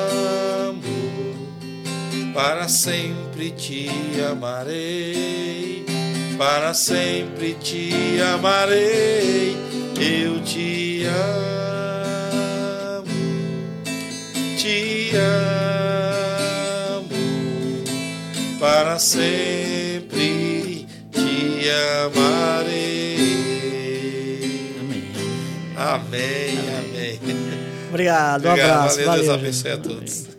para sempre te amarei, para sempre te amarei, eu te amo, te amo, para sempre te amarei. Amém. Amém, amém. Obrigado, um Obrigado, abraço. valeu, Deus valeu, abençoe a todos. Amém.